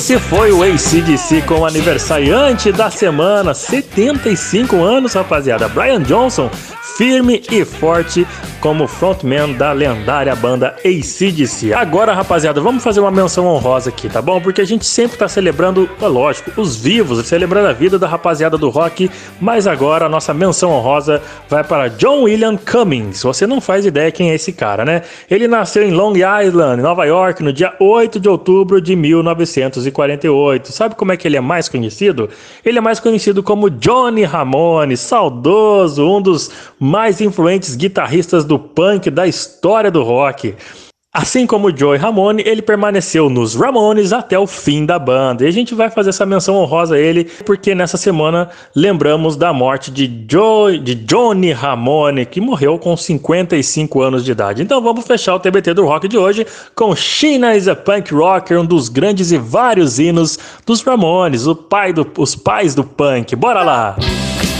Esse foi o ACDC com o aniversariante da semana, 75 anos, rapaziada. Brian Johnson, firme e forte como frontman da lendária banda ACDC. Agora, rapaziada, vamos fazer uma menção honrosa aqui, tá bom? Porque a gente sempre tá celebrando, é lógico, os vivos, celebrando a vida da rapaziada do rock, mas agora a nossa menção honrosa vai para John William Cummings. Você não faz ideia quem é esse cara, né? Ele nasceu em Long Island, Nova York, no dia 8 de outubro de 1948. Sabe como é que ele é mais conhecido? Ele é mais conhecido como Johnny Ramone, saudoso, um dos mais influentes guitarristas do punk da história do rock. Assim como Joey Ramone, ele permaneceu nos Ramones até o fim da banda. E a gente vai fazer essa menção honrosa a ele, porque nessa semana lembramos da morte de, Joey, de Johnny Ramone, que morreu com 55 anos de idade. Então vamos fechar o TBT do rock de hoje com China is a Punk Rocker, um dos grandes e vários hinos dos Ramones, o pai do- os pais do punk. Bora lá! She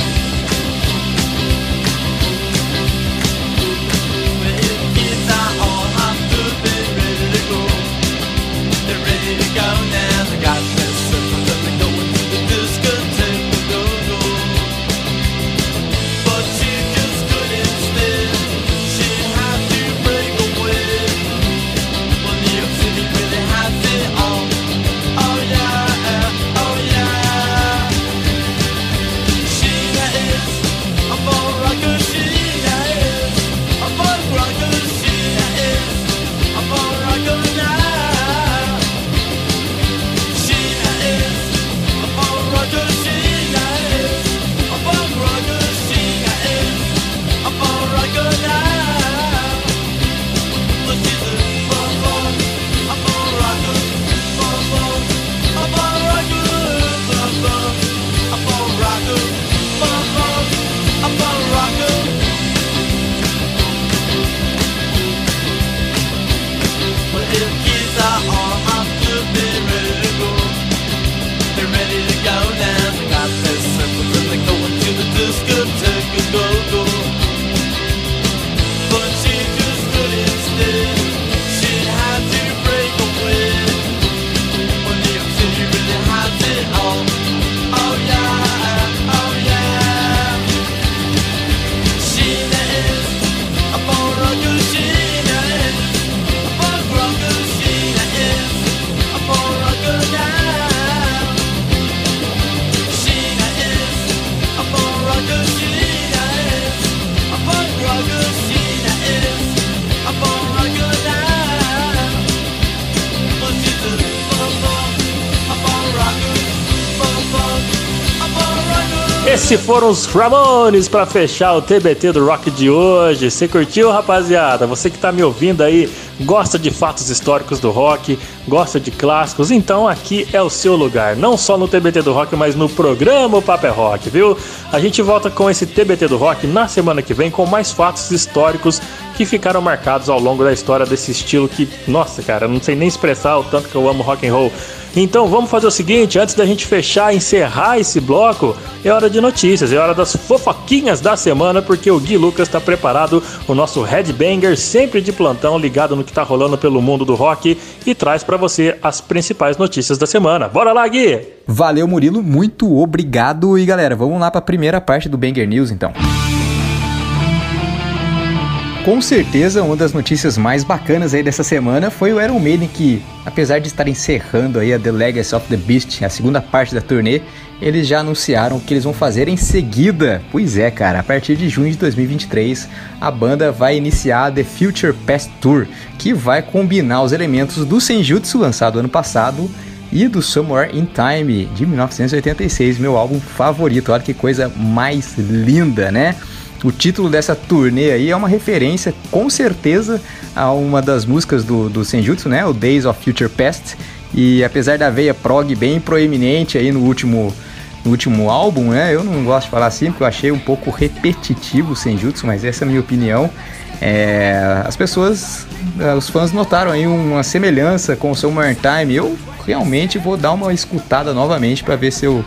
Esses foram os Ramones para fechar o TBT do Rock de hoje. Você curtiu, rapaziada? Você que tá me ouvindo aí, gosta de fatos históricos do rock, gosta de clássicos, então aqui é o seu lugar. Não só no TBT do Rock, mas no programa Papo é Rock, viu? A gente volta com esse TBT do Rock na semana que vem com mais fatos históricos que ficaram marcados ao longo da história desse estilo que, nossa, cara, não sei nem expressar o tanto que eu amo rock and roll. Então vamos fazer o seguinte, antes da gente fechar, encerrar esse bloco, é hora de notícias, é hora das fofoquinhas da semana, porque o Gui Lucas está preparado, o nosso headbanger, sempre de plantão, ligado no que tá rolando pelo mundo do rock e traz para você as principais notícias da semana. Bora lá, Gui! Valeu, Murilo, muito obrigado. E galera, vamos lá para a primeira parte do Banger News então. Com certeza, uma das notícias mais bacanas aí dessa semana foi o Iron Maiden que, apesar de estar encerrando aí a The Legacy of the Beast, a segunda parte da turnê, eles já anunciaram o que eles vão fazer em seguida. Pois é, cara, a partir de junho de 2023, a banda vai iniciar a The Future Past Tour, que vai combinar os elementos do Senjutsu lançado ano passado e do Somewhere in Time de 1986, meu álbum favorito. Olha que coisa mais linda, né? O título dessa turnê aí é uma referência, com certeza, a uma das músicas do, do Senjutsu, né? O Days of Future Past. E apesar da veia prog bem proeminente aí no último, no último álbum, né? Eu não gosto de falar assim, porque eu achei um pouco repetitivo o Senjutsu, mas essa é a minha opinião. É, as pessoas, eh, os fãs notaram aí uma semelhança com o Summer Time. Eu realmente vou dar uma escutada novamente para ver se eu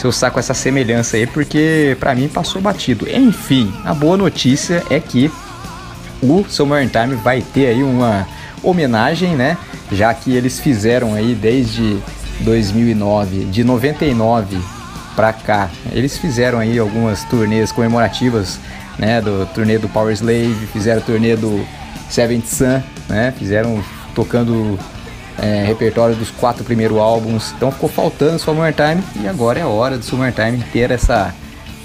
se eu saco essa semelhança aí, porque pra mim passou batido. Enfim, a boa notícia é que o Summer Time vai ter aí uma homenagem, né? Já que eles fizeram aí desde 2009, de 99 pra cá, eles fizeram aí algumas turnês comemorativas, né? Do turnê do Power Slave, fizeram turnê do Seventh Sun, né? Fizeram tocando é, repertório dos quatro primeiros álbuns. Então ficou faltando Summertime e agora é a hora do Summertime ter essa,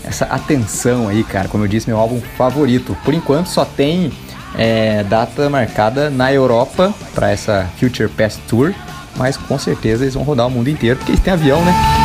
essa atenção aí, cara. Como eu disse, meu álbum favorito. Por enquanto só tem é, data marcada na Europa para essa Future Past Tour, mas com certeza eles vão rodar o mundo inteiro porque eles têm avião, né?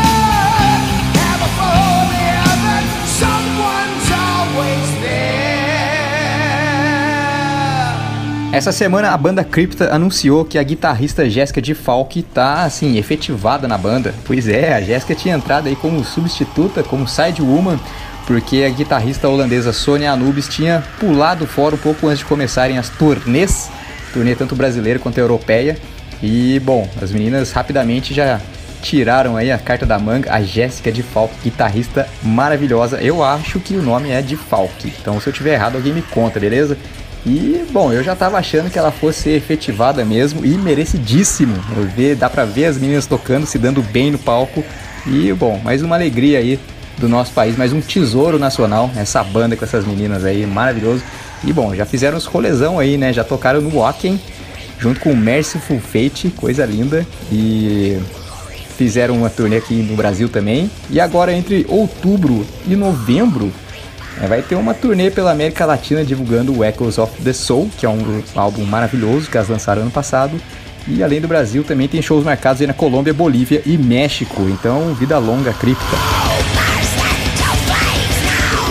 Essa semana a banda Crypta anunciou que a guitarrista Jéssica de Falk tá assim efetivada na banda. Pois é, a Jéssica tinha entrado aí como substituta, como side woman, porque a guitarrista holandesa Sonia Anubis tinha pulado fora um pouco antes de começarem as turnês, turnê tanto brasileira quanto europeia. E bom, as meninas rapidamente já tiraram aí a carta da manga, a Jéssica de Falk, guitarrista maravilhosa. Eu acho que o nome é de Falk. Então se eu tiver errado, alguém me conta, beleza? E, bom, eu já tava achando que ela fosse efetivada mesmo e merecidíssimo. Eu ver, dá pra ver as meninas tocando, se dando bem no palco. E, bom, mais uma alegria aí do nosso país, mais um tesouro nacional, essa banda com essas meninas aí, maravilhoso. E, bom, já fizeram os rolezão aí, né? Já tocaram no Wacken, junto com o Merciful Fate, coisa linda. E fizeram uma turnê aqui no Brasil também. E agora, entre outubro e novembro, vai ter uma turnê pela América Latina divulgando o Echoes of the Soul, que é um álbum maravilhoso que elas lançaram ano passado. E além do Brasil, também tem shows marcados aí na Colômbia, Bolívia e México. Então, vida longa, cripta.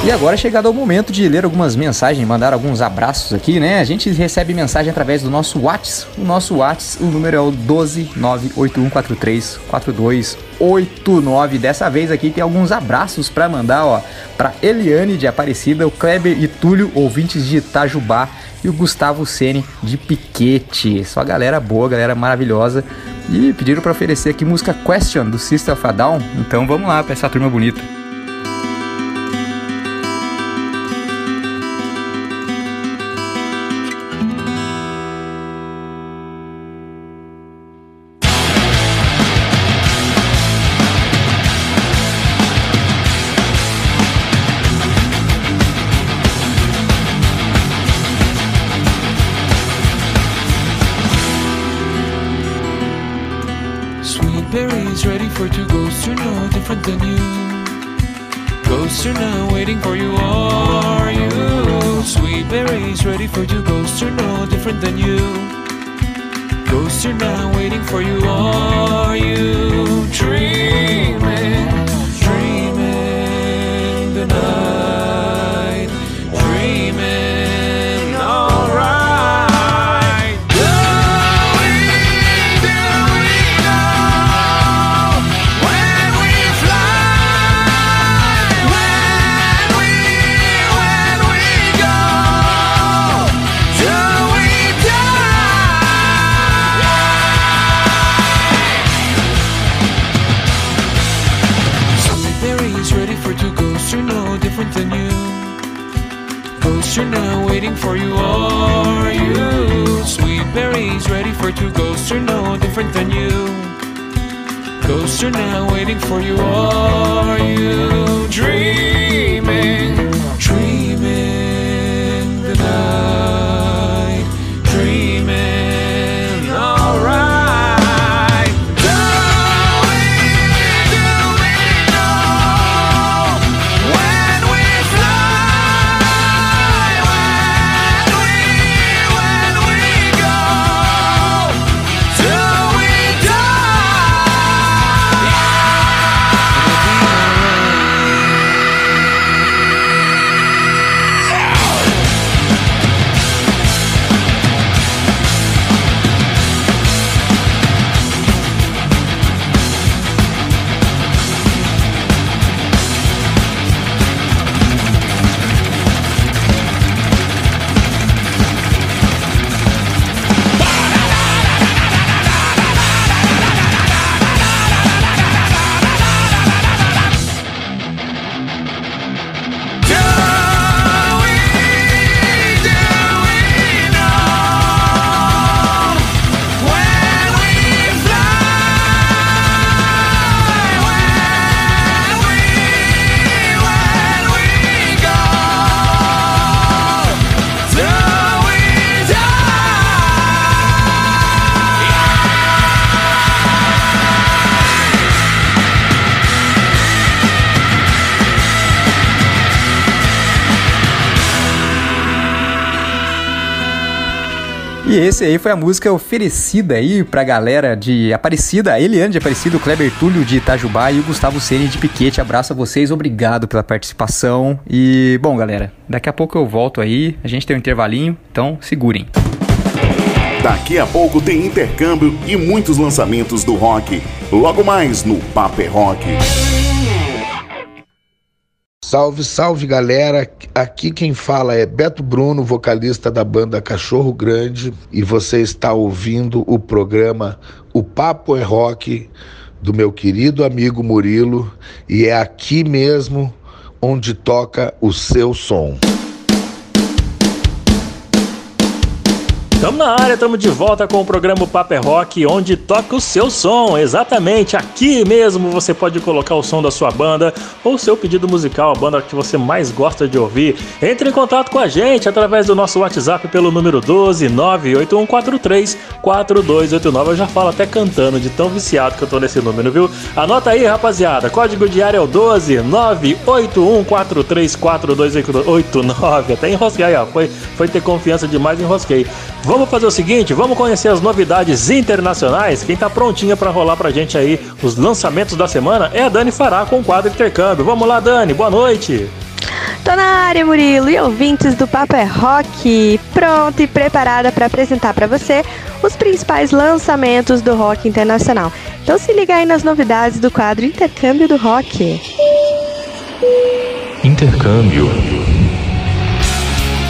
E agora é chegado ao momento de ler algumas mensagens, mandar alguns abraços aqui, né? A gente recebe mensagem através do nosso Whats. O nosso Whats, o número é o 12981434289. Dessa vez aqui tem alguns abraços para mandar, ó, para Eliane de Aparecida, o Kleber e Túlio, ouvintes de Itajubá, e o Gustavo Sene de Piquete. Só galera boa, galera maravilhosa. E pediram para oferecer aqui música Question do Sister of a Down. Então vamos lá para essa turma bonita. Esse aí foi a música oferecida aí pra galera de Aparecida, Eliane de Aparecida, o Kleber Túlio de Itajubá e o Gustavo Ceni de Piquete. Abraço a vocês, obrigado pela participação. E, bom, galera, daqui a pouco eu volto aí, a gente tem um intervalinho, então segurem. Daqui a pouco tem intercâmbio e muitos lançamentos do rock. Logo mais no Paper Rock. Salve, salve galera! Aqui quem fala é Beto Bruno, vocalista da banda Cachorro Grande, e você está ouvindo o programa O Papo é Rock do meu querido amigo Murilo, e é aqui mesmo onde toca o seu som. Tamo na área, tamo de volta com o programa Paper Rock, onde toca o seu som. Exatamente, aqui mesmo você pode colocar o som da sua banda ou seu pedido musical, a banda que você mais gosta de ouvir. Entre em contato com a gente através do nosso WhatsApp pelo número 12 98143 4289. Eu já falo até cantando de tão viciado que eu tô nesse número, viu? Anota aí, rapaziada. Código diário é o 12 98143 4289. Até enrosquei ó. Foi, foi ter confiança demais, enrosquei. Vamos fazer o seguinte, vamos conhecer as novidades internacionais. Quem tá prontinha pra rolar pra gente aí os lançamentos da semana é a Dani Fará com o quadro Intercâmbio. Vamos lá, Dani, boa noite. Tô na área, Murilo, e ouvintes do Papo é Rock, pronta e preparada para apresentar para você os principais lançamentos do rock internacional. Então se liga aí nas novidades do quadro Intercâmbio do Rock. Intercâmbio.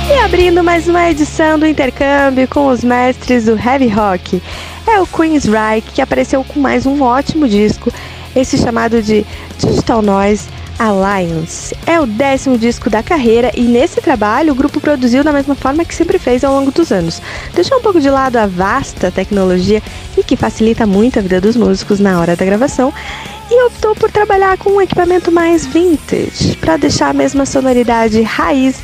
E abrindo mais uma edição do Intercâmbio com os mestres do Heavy Rock, é o Queen's Reich que apareceu com mais um ótimo disco, esse chamado de Digital Noise Alliance. É o décimo disco da carreira e nesse trabalho o grupo produziu da mesma forma que sempre fez ao longo dos anos. Deixou um pouco de lado a vasta tecnologia e que facilita muito a vida dos músicos na hora da gravação e optou por trabalhar com um equipamento mais vintage para deixar a mesma sonoridade raiz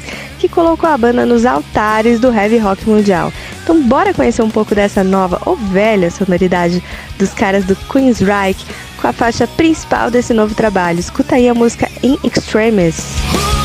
que colocou a banda nos altares do heavy rock mundial. Então bora conhecer um pouco dessa nova ou velha sonoridade dos caras do Queen's Reich com a faixa principal desse novo trabalho. Escuta aí a música In Extremis.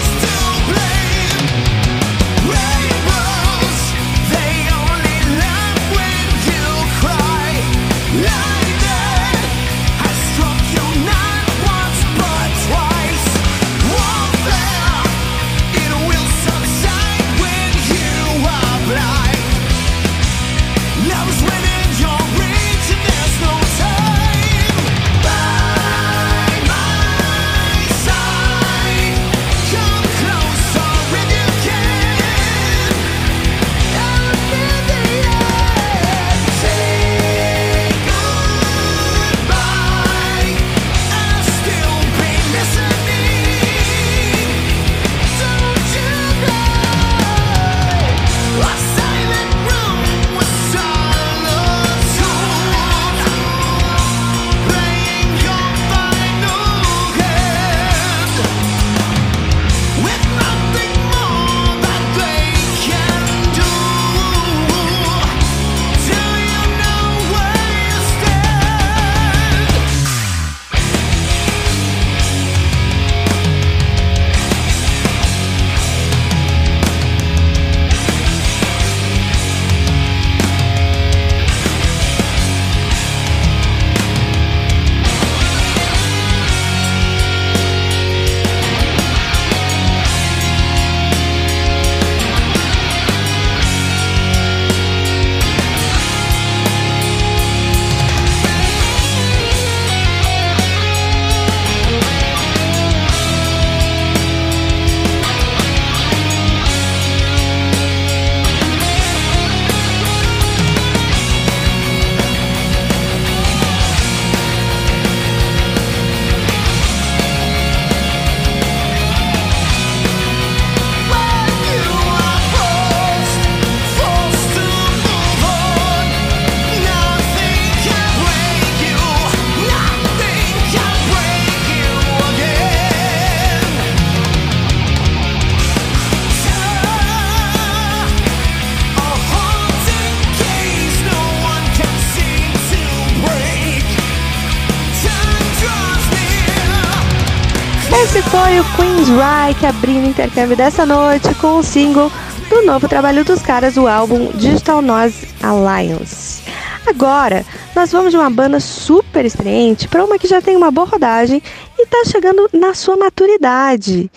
Reich abrindo o intercâmbio dessa noite com o single do novo trabalho dos caras, o álbum Digital Noise Alliance. Agora, nós vamos de uma banda super experiente para uma que já tem uma boa rodagem e está chegando na sua maturidade.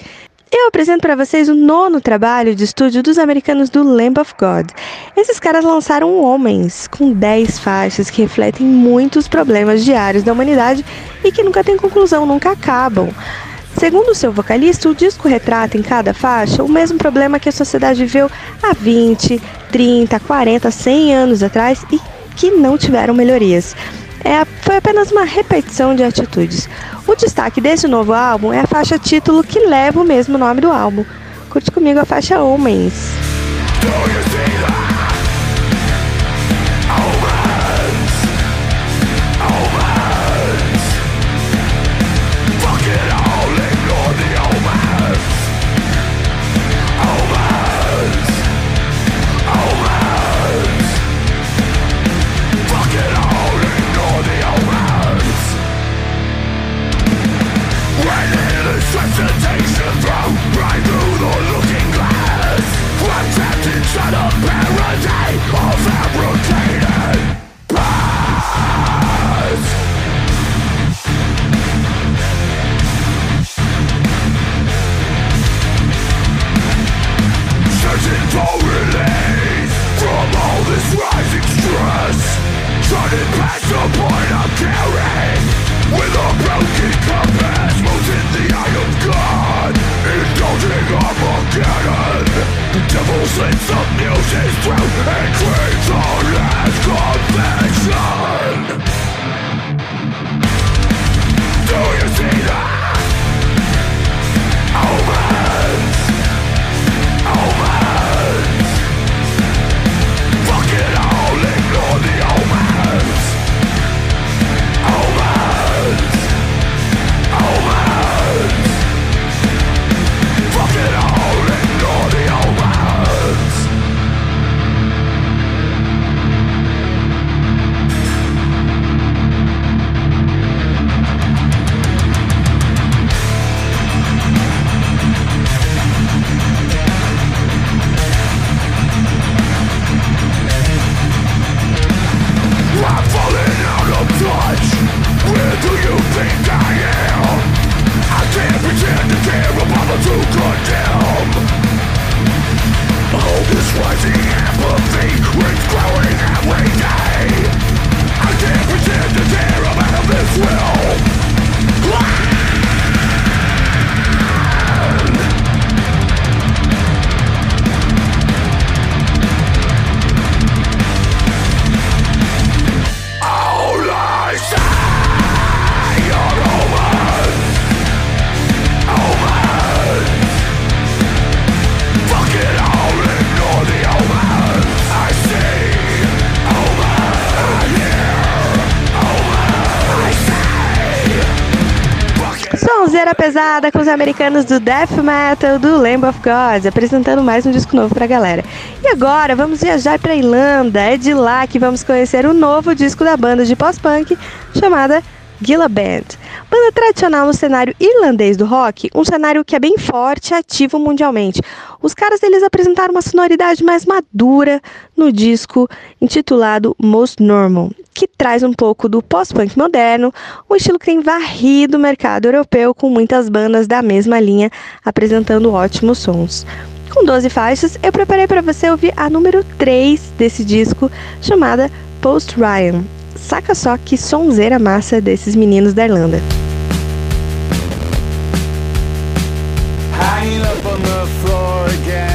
Eu apresento para vocês o nono trabalho de estúdio dos americanos do Lamb of God. Esses caras lançaram Homens, com 10 faixas que refletem muitos problemas diários da humanidade e que nunca têm conclusão, nunca acabam. Segundo seu vocalista, o disco retrata em cada faixa o mesmo problema que a sociedade viveu há 20, 30, 40, 100 anos atrás e que não tiveram melhorias. É, foi apenas uma repetição de atitudes. O destaque desse novo álbum é a faixa título que leva o mesmo nome do álbum. Curte comigo a faixa Homens. Sonzeira pesada com os americanos do Death Metal do Lamb of God, apresentando mais um disco novo pra galera. E agora vamos viajar pra Irlanda, é de lá que vamos conhecer o novo disco da banda de pós-punk chamada Gilla Band. Banda tradicional no cenário irlandês do rock, um cenário que é bem forte e ativo mundialmente. Os caras eles apresentaram uma sonoridade mais madura no disco intitulado Most Normal, que traz um pouco do pós-punk moderno, um estilo que tem varrido o mercado europeu com muitas bandas da mesma linha apresentando ótimos sons. Com 12 faixas, eu preparei para você ouvir a número 3 desse disco, chamada Post Ryan. Saca só que sonzeira massa desses meninos da Irlanda. Hanging up on the floor again,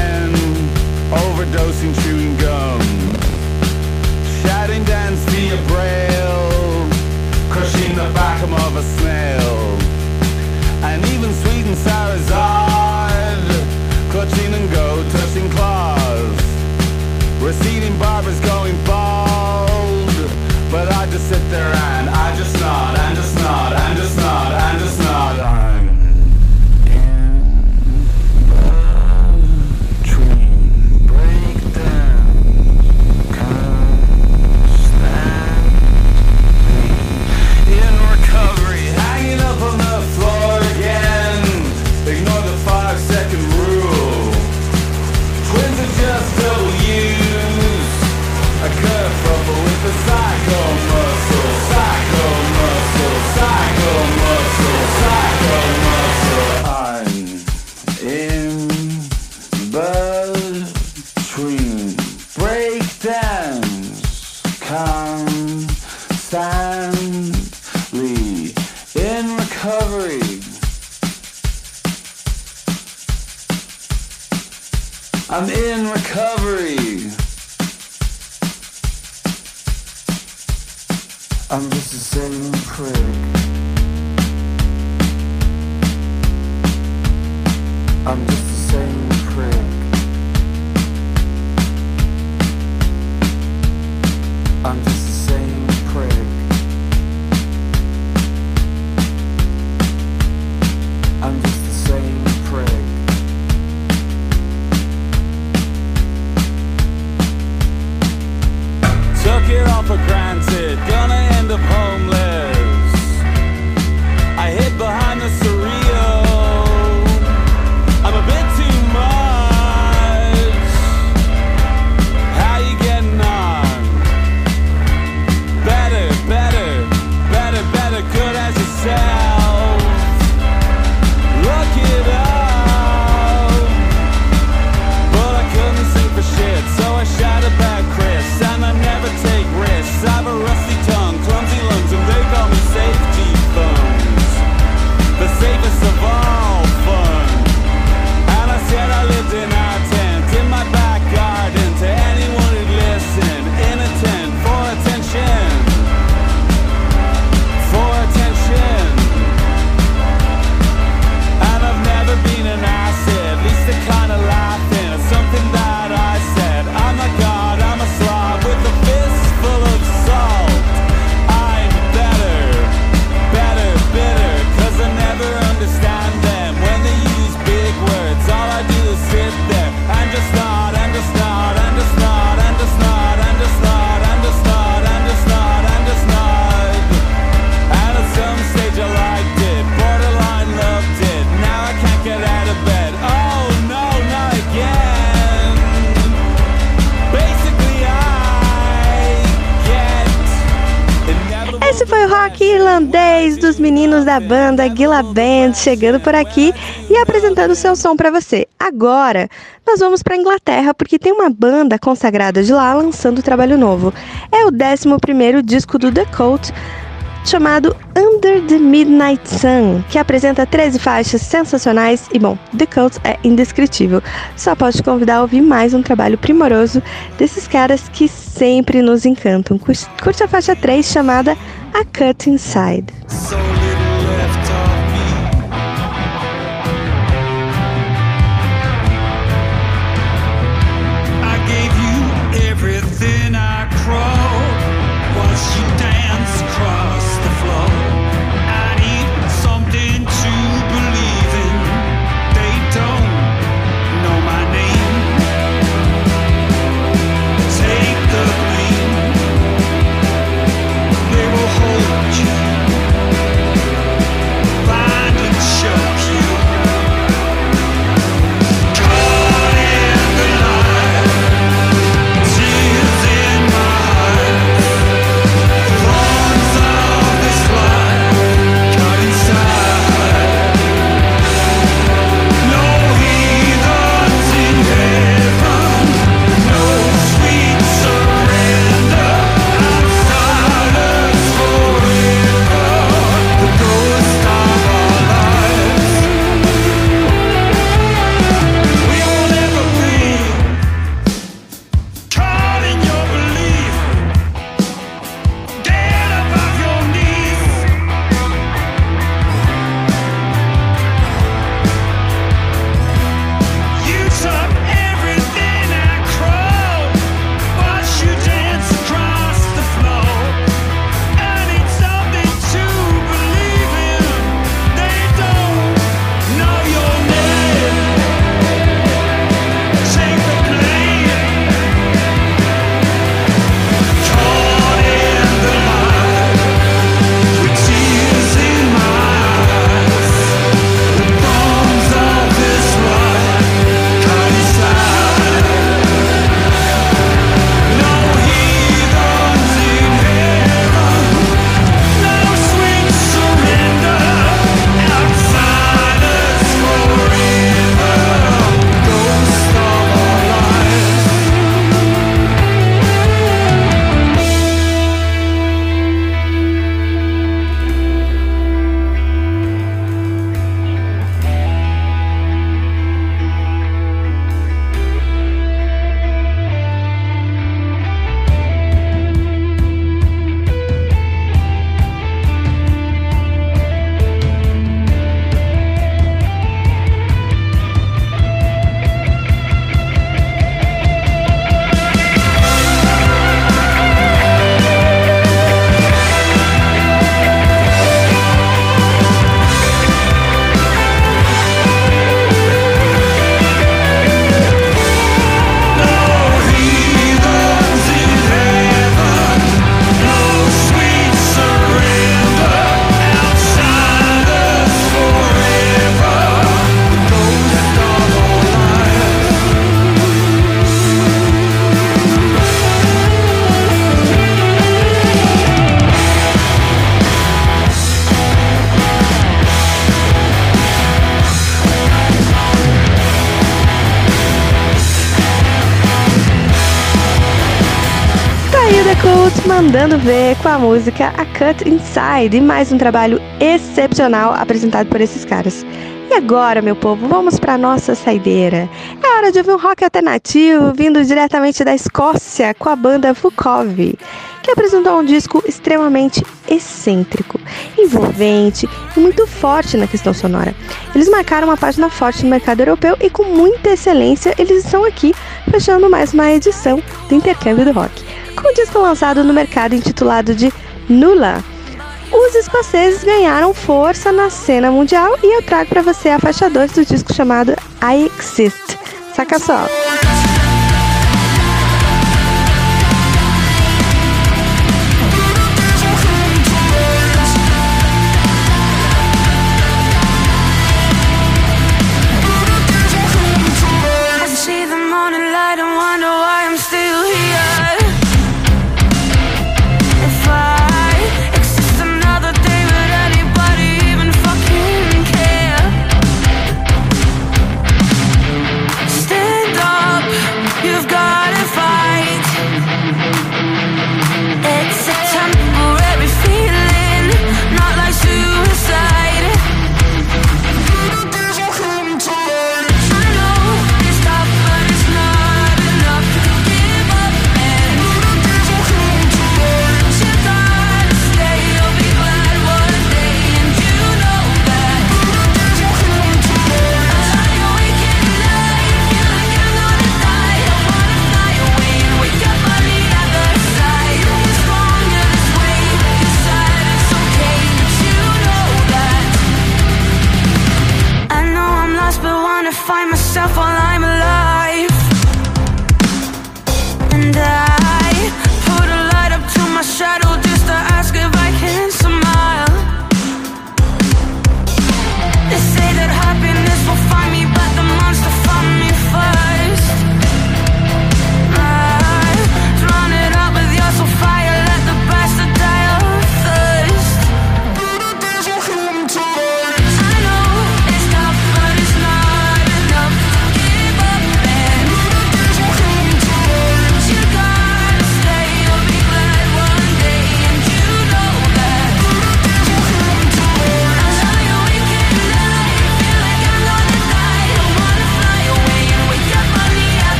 da banda Guila Band chegando por aqui e apresentando seu som para você. Agora, nós vamos para Inglaterra porque tem uma banda consagrada de lá lançando trabalho novo. É o 11º disco do The Cult, chamado Under the Midnight Sun, que apresenta 13 faixas sensacionais e, bom, The Cult é indescritível. Só posso te convidar a ouvir mais um trabalho primoroso desses caras que sempre nos encantam. Curte a faixa 3 chamada A Cut Inside. Mandando ver com a música A Cut Inside mais um trabalho excepcional apresentado por esses caras. E agora, meu povo, vamos para nossa saideira. É hora de ouvir um rock alternativo vindo diretamente da Escócia com a banda Fukov, que apresentou um disco extremamente excêntrico, envolvente e muito forte na questão sonora. Eles marcaram uma página forte no mercado europeu e com muita excelência eles estão aqui fechando mais uma edição do Intercâmbio do Rock, com o disco lançado no mercado intitulado de Nula. Os escoceses ganharam força na cena mundial e eu trago para você a faixa 2 do disco chamado I Exist. Saca só.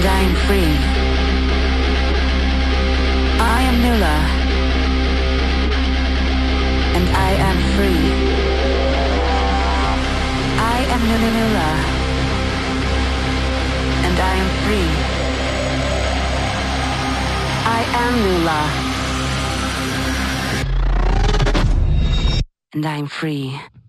And I am free. I am Nula, and I am free. I am Nula, and I am free. I am Nula, and I am free.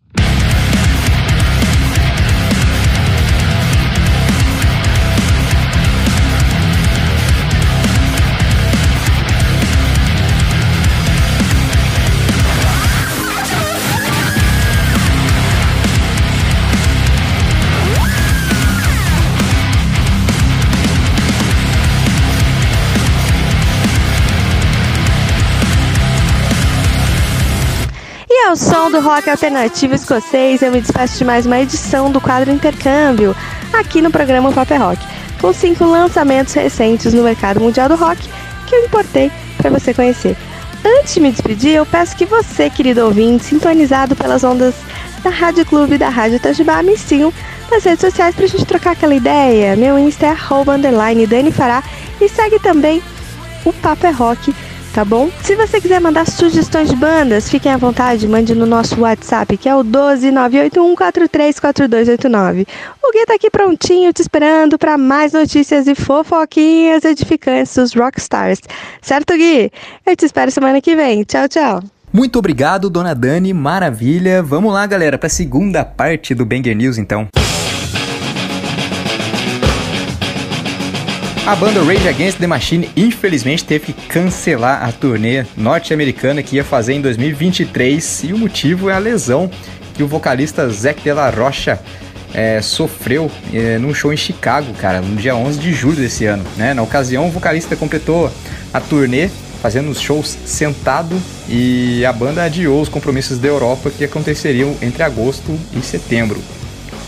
Ao som do rock alternativo escocês, eu me despeço de mais uma edição do quadro Intercâmbio, aqui no programa Paper Rock, com cinco lançamentos recentes no mercado mundial do rock que eu importei para você conhecer. Antes de me despedir, eu peço que você, querido ouvinte, sintonizado pelas ondas da Rádio Clube e da Rádio Itajubá, me sigam nas redes sociais pra gente trocar aquela ideia. Meu Insta é underline Dani Fará e segue também o Papo é Rock, tá bom? Se você quiser mandar sugestões de bandas, fiquem à vontade, mande no nosso WhatsApp, que é o 12981434289. O Gui tá aqui prontinho, te esperando para mais notícias e fofoquinhas edificantes dos Rockstars. Certo, Gui? Eu te espero semana que vem. Tchau, tchau. Muito obrigado, dona Dani, maravilha. Vamos lá, galera, para a segunda parte do Banger News, então. A banda Rage Against the Machine infelizmente teve que cancelar a turnê norte-americana que ia fazer em 2023 e o motivo é a lesão que o vocalista Zac de la Rocha é, sofreu é, num show em Chicago, cara, no dia 11 de julho desse ano. Né? Na ocasião, o vocalista completou a turnê fazendo os shows sentado e a banda adiou os compromissos da Europa que aconteceriam entre agosto e setembro.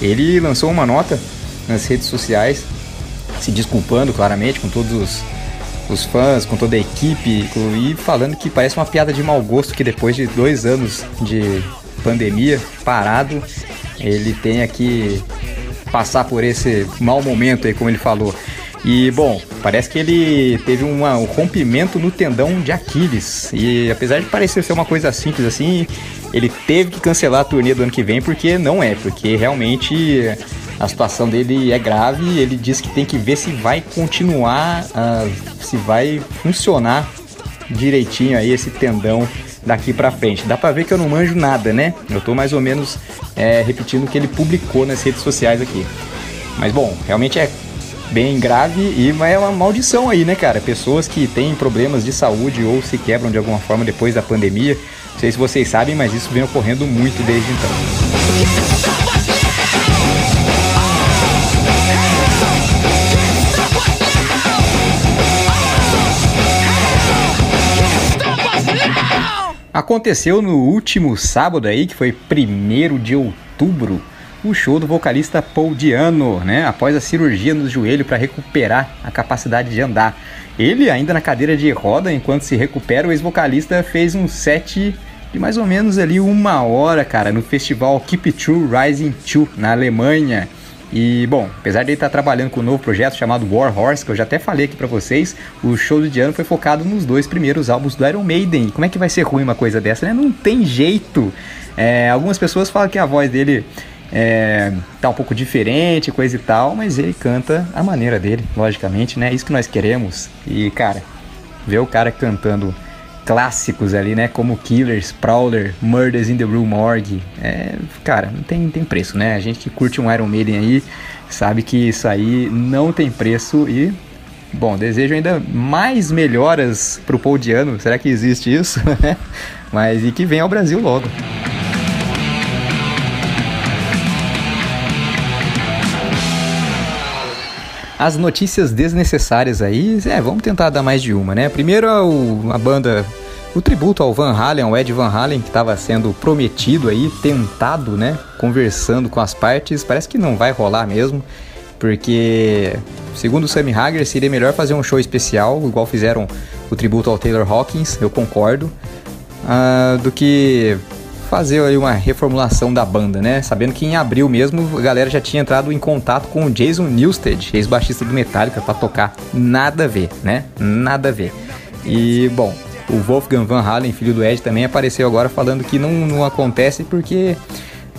Ele lançou uma nota nas redes sociais se desculpando claramente com todos os, os fãs, com toda a equipe e falando que parece uma piada de mau gosto que depois de dois anos de pandemia parado, ele tenha que passar por esse mau momento aí, como ele falou. E bom, parece que ele teve uma- um rompimento no tendão de Aquiles. E apesar de parecer ser uma coisa simples assim, ele teve que cancelar a turnê do ano que vem porque não é, porque realmente a situação dele é grave. Ele diz que tem que ver se vai continuar, ah, se vai funcionar direitinho aí esse tendão daqui pra frente. Dá pra ver que eu não manjo nada, né? Eu tô mais ou menos é, repetindo o que ele publicou nas redes sociais aqui. Mas bom, realmente é bem grave e é uma maldição aí, né, cara? Pessoas que têm problemas de saúde ou se quebram de alguma forma depois da pandemia. Não sei se vocês sabem, mas isso vem ocorrendo muito desde então. Aconteceu no último sábado aí, que foi 1 de outubro, o show do vocalista Paul Diano, né? Após a cirurgia no joelho para recuperar a capacidade de andar. Ele, ainda na cadeira de roda, enquanto se recupera, o ex-vocalista fez um set de mais ou menos ali uma hora, cara, no festival Keep True Rising 2, na Alemanha. E, bom, apesar de ele estar trabalhando com um novo projeto chamado War Horse, que eu já até falei aqui pra vocês, o show do Diano foi focado nos dois primeiros álbuns do Iron Maiden. Como é que vai ser ruim uma coisa dessa, né? Não tem jeito. É, algumas pessoas falam que a voz dele é, tá um pouco diferente, coisa e tal, mas ele canta a maneira dele, logicamente, né? Isso que nós queremos. E, cara, ver o cara cantando clássicos ali, né? Como Killers, Prowler, Murders in the Blue Morgue. É, cara, não tem, tem preço, né? A gente que curte um Iron Maiden aí sabe que isso aí não tem preço e. Bom, desejo ainda mais melhoras pro Paul Diano. Será que existe isso? Mas e que venha ao Brasil logo. As notícias desnecessárias aí, é, vamos tentar dar mais de uma, né? Primeiro a banda, o tributo ao Van Halen, ao Ed Van Halen, que estava sendo prometido aí, tentado, né? Conversando com as partes, parece que não vai rolar mesmo, porque segundo o Sammy Hagar seria melhor fazer um show especial, igual fizeram o tributo ao Taylor Hawkins, eu concordo, ah, do que fazer aí uma reformulação da banda, né? Sabendo que em abril mesmo a galera já tinha entrado em contato com o Jason Newsted, ex-baixista do Metallica, para tocar. Nada a ver, né? Nada a ver. E, bom, o Wolfgang Van Halen, filho do Ed, também apareceu agora falando que não, não acontece porque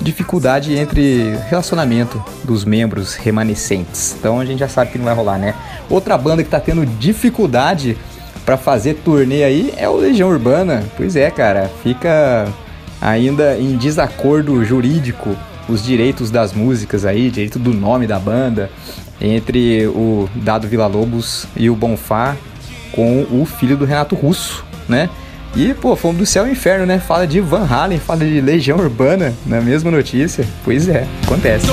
dificuldade entre relacionamento dos membros remanescentes. Então a gente já sabe que não vai rolar, né? Outra banda que tá tendo dificuldade para fazer turnê aí é o Legião Urbana. Pois é, cara, fica ainda em desacordo jurídico os direitos das músicas aí, direito do nome da banda, entre o Dado Vila Lobos e o Bonfá com o filho do Renato Russo, né? E, pô, fomos do céu ao inferno, né? Fala de Van Halen, fala de Legião Urbana na mesma notícia. Pois é, acontece.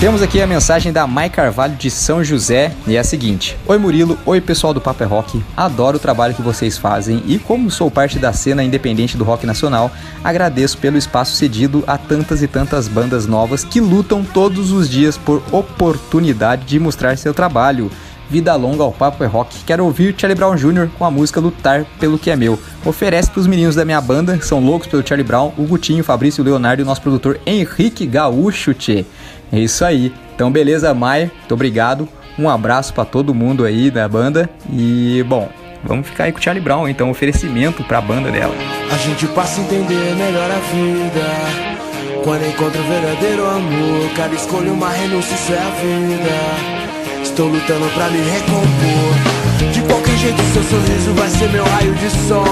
Temos aqui a mensagem da Mai Carvalho de São José e é a seguinte: Oi Murilo, oi pessoal do Papo é Rock, adoro o trabalho que vocês fazem e como sou parte da cena independente do rock nacional, agradeço pelo espaço cedido a tantas e tantas bandas novas que lutam todos os dias por oportunidade de mostrar seu trabalho. Vida longa ao Papo é Rock. Quero ouvir Charlie Brown Jr. com a música Lutar pelo que é meu. Oferece pros meninos da minha banda, que são loucos pelo Charlie Brown, o Gutinho, o Fabrício, o Leonardo e o nosso produtor Henrique Gaúcho, tchê. É isso aí. Então, beleza, Maia. Muito obrigado. Um abraço pra todo mundo aí da banda. E, bom, vamos ficar aí com o Charlie Brown, então, oferecimento pra banda dela. A gente passa a entender melhor a vida Quando encontra o verdadeiro amor Cada escolha uma renúncia, isso é a vida Estou lutando pra me recompor De qualquer jeito seu sorriso vai ser meu raio de sol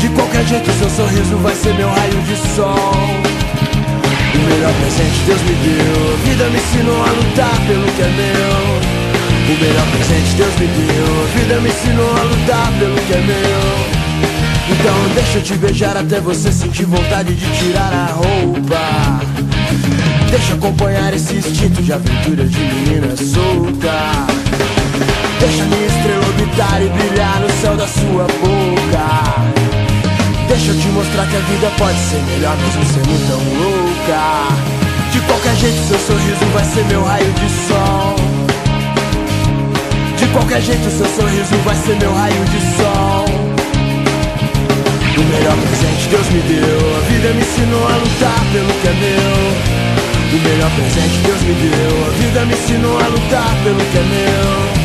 De qualquer jeito seu sorriso vai ser meu raio de sol O melhor presente Deus me deu. A vida me ensinou a lutar pelo que é meu. O melhor presente Deus me deu. A vida me ensinou a lutar pelo que é meu. Então deixa eu te beijar até você sentir vontade de tirar a roupa. Deixa acompanhar esse instinto de aventura de menina solta. Deixa minha estrela orbitar e brilhar no céu da sua boca. Deixa eu te mostrar que a vida pode ser melhor mesmo sendo tão louca. De qualquer jeito, seu sorriso vai ser meu raio de sol. De qualquer jeito, seu sorriso vai ser meu raio de sol. O melhor presente Deus me deu. A vida me ensinou a lutar pelo que é meu. O melhor presente Deus me deu. A vida me ensinou a lutar pelo que é meu.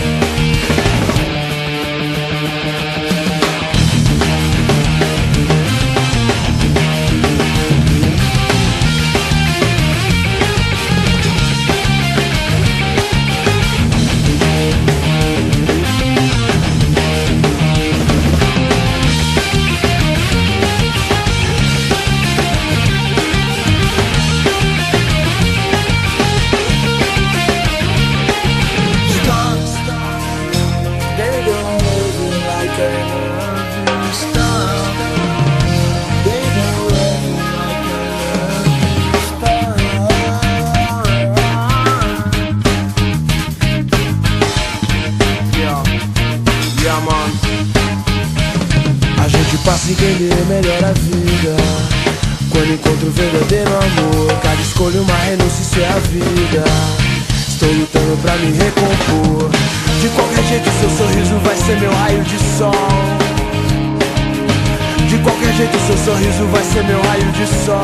Vai ser meu raio de sol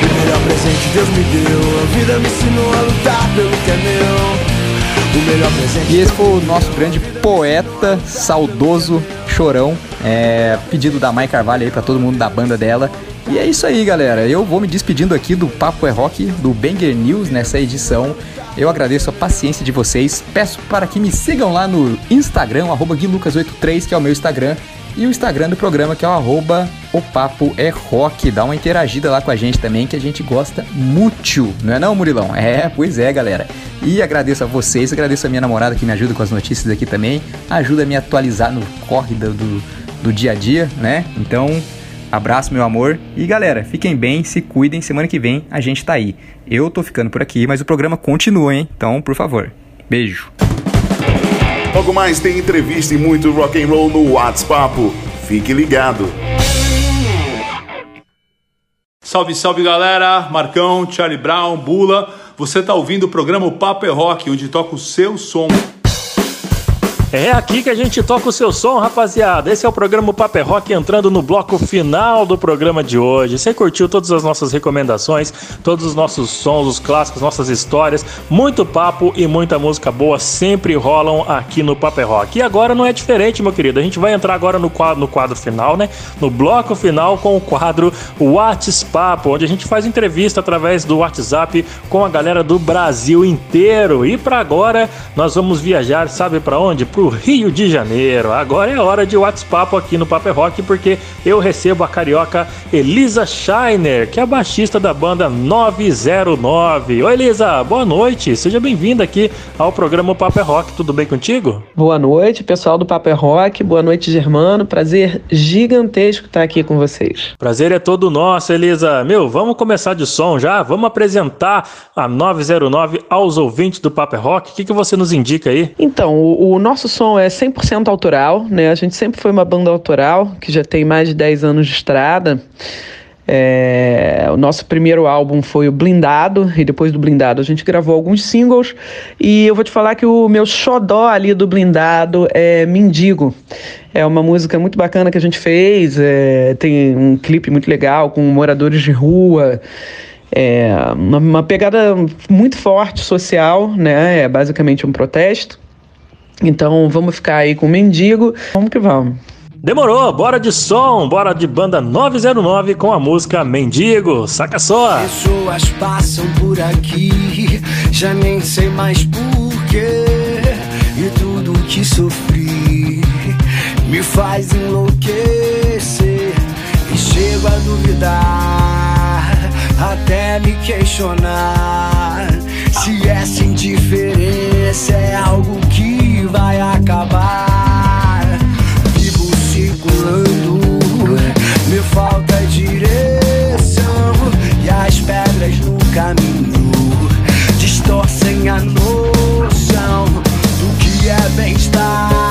O melhor presente Deus me deu A vida me ensinou a lutar pelo que é meu O melhor presente E esse foi o nosso grande poeta, saudoso, chorão. É, pedido da Mai Carvalho aí pra todo mundo da banda dela. E é isso aí, galera. Eu vou me despedindo aqui do Papo é Rock, do Banger News nessa edição. Eu agradeço a paciência de vocês. Peço para que me sigam lá no Instagram, arroba guilucas83, que é o meu Instagram. E o Instagram do programa, que é o arroba o Papo é Rock. Dá uma interagida lá com a gente também, que a gente gosta muito. Não é não, Murilão? É, pois é, galera. E agradeço a vocês, agradeço a minha namorada que me ajuda com as notícias aqui também. Ajuda a me atualizar no corre do, do, dia a dia, né? Então, abraço, meu amor. E galera, fiquem bem, se cuidem. Semana que vem a gente tá aí. Eu tô ficando por aqui, mas o programa continua, hein? Então, por favor. Beijo. Logo mais tem entrevista e muito rock and roll no WhatsApp. Fique ligado. Salve, salve galera! Marcão, Charlie Brown, Bula. Você tá ouvindo o programa O Papo é Rock, onde toca o seu som. É aqui que a gente toca o seu som, rapaziada. Esse é o programa Paper Rock entrando no bloco final do programa de hoje. Você curtiu todas as nossas recomendações, todos os nossos sons, os clássicos, nossas histórias, muito papo e muita música boa sempre rolam aqui no Paper Rock. E agora não é diferente, meu querido. A gente vai entrar agora no quadro, no quadro final, né? No bloco final com o quadro WhatsApp, onde a gente faz entrevista através do WhatsApp com a galera do Brasil inteiro. E para agora nós vamos viajar, sabe para onde? Pro Rio de Janeiro. Agora é hora de WhatsApp aqui no Paper Rock, porque eu recebo a carioca Elisa Scheiner, que é a baixista da banda 909. Oi, Elisa, boa noite. Seja bem-vinda aqui ao programa Paper Rock. Tudo bem contigo? Boa noite, pessoal do Paper Rock. Boa noite, Germano. Prazer gigantesco estar aqui com vocês. Prazer é todo nosso, Elisa. Meu, vamos começar de som já? Vamos apresentar a 909 aos ouvintes do Paper Rock. O que, que você nos indica aí? Então, o, o nosso som é 100% autoral, né? A gente sempre foi uma banda autoral, que já tem mais de 10 anos de estrada. É, o nosso primeiro álbum foi o Blindado, e depois do Blindado a gente gravou alguns singles. E eu vou te falar que o meu xodó ali do Blindado é Mendigo. É uma música muito bacana que a gente fez, é, tem um clipe muito legal com moradores de rua. É uma, uma pegada muito forte social, né? É basicamente um protesto. Então vamos ficar aí com o Mendigo. Vamos que vamos. Demorou, bora de som, bora de banda 909 com a música Mendigo. Saca só! Pessoas passam por aqui, já nem sei mais porquê. E tudo que sofri me faz enlouquecer. E chego a duvidar até me questionar se essa indiferença é algo que vai acabar. Vivo circulando, me falta direção e as pedras no caminho distorcem a noção do que é bem-estar.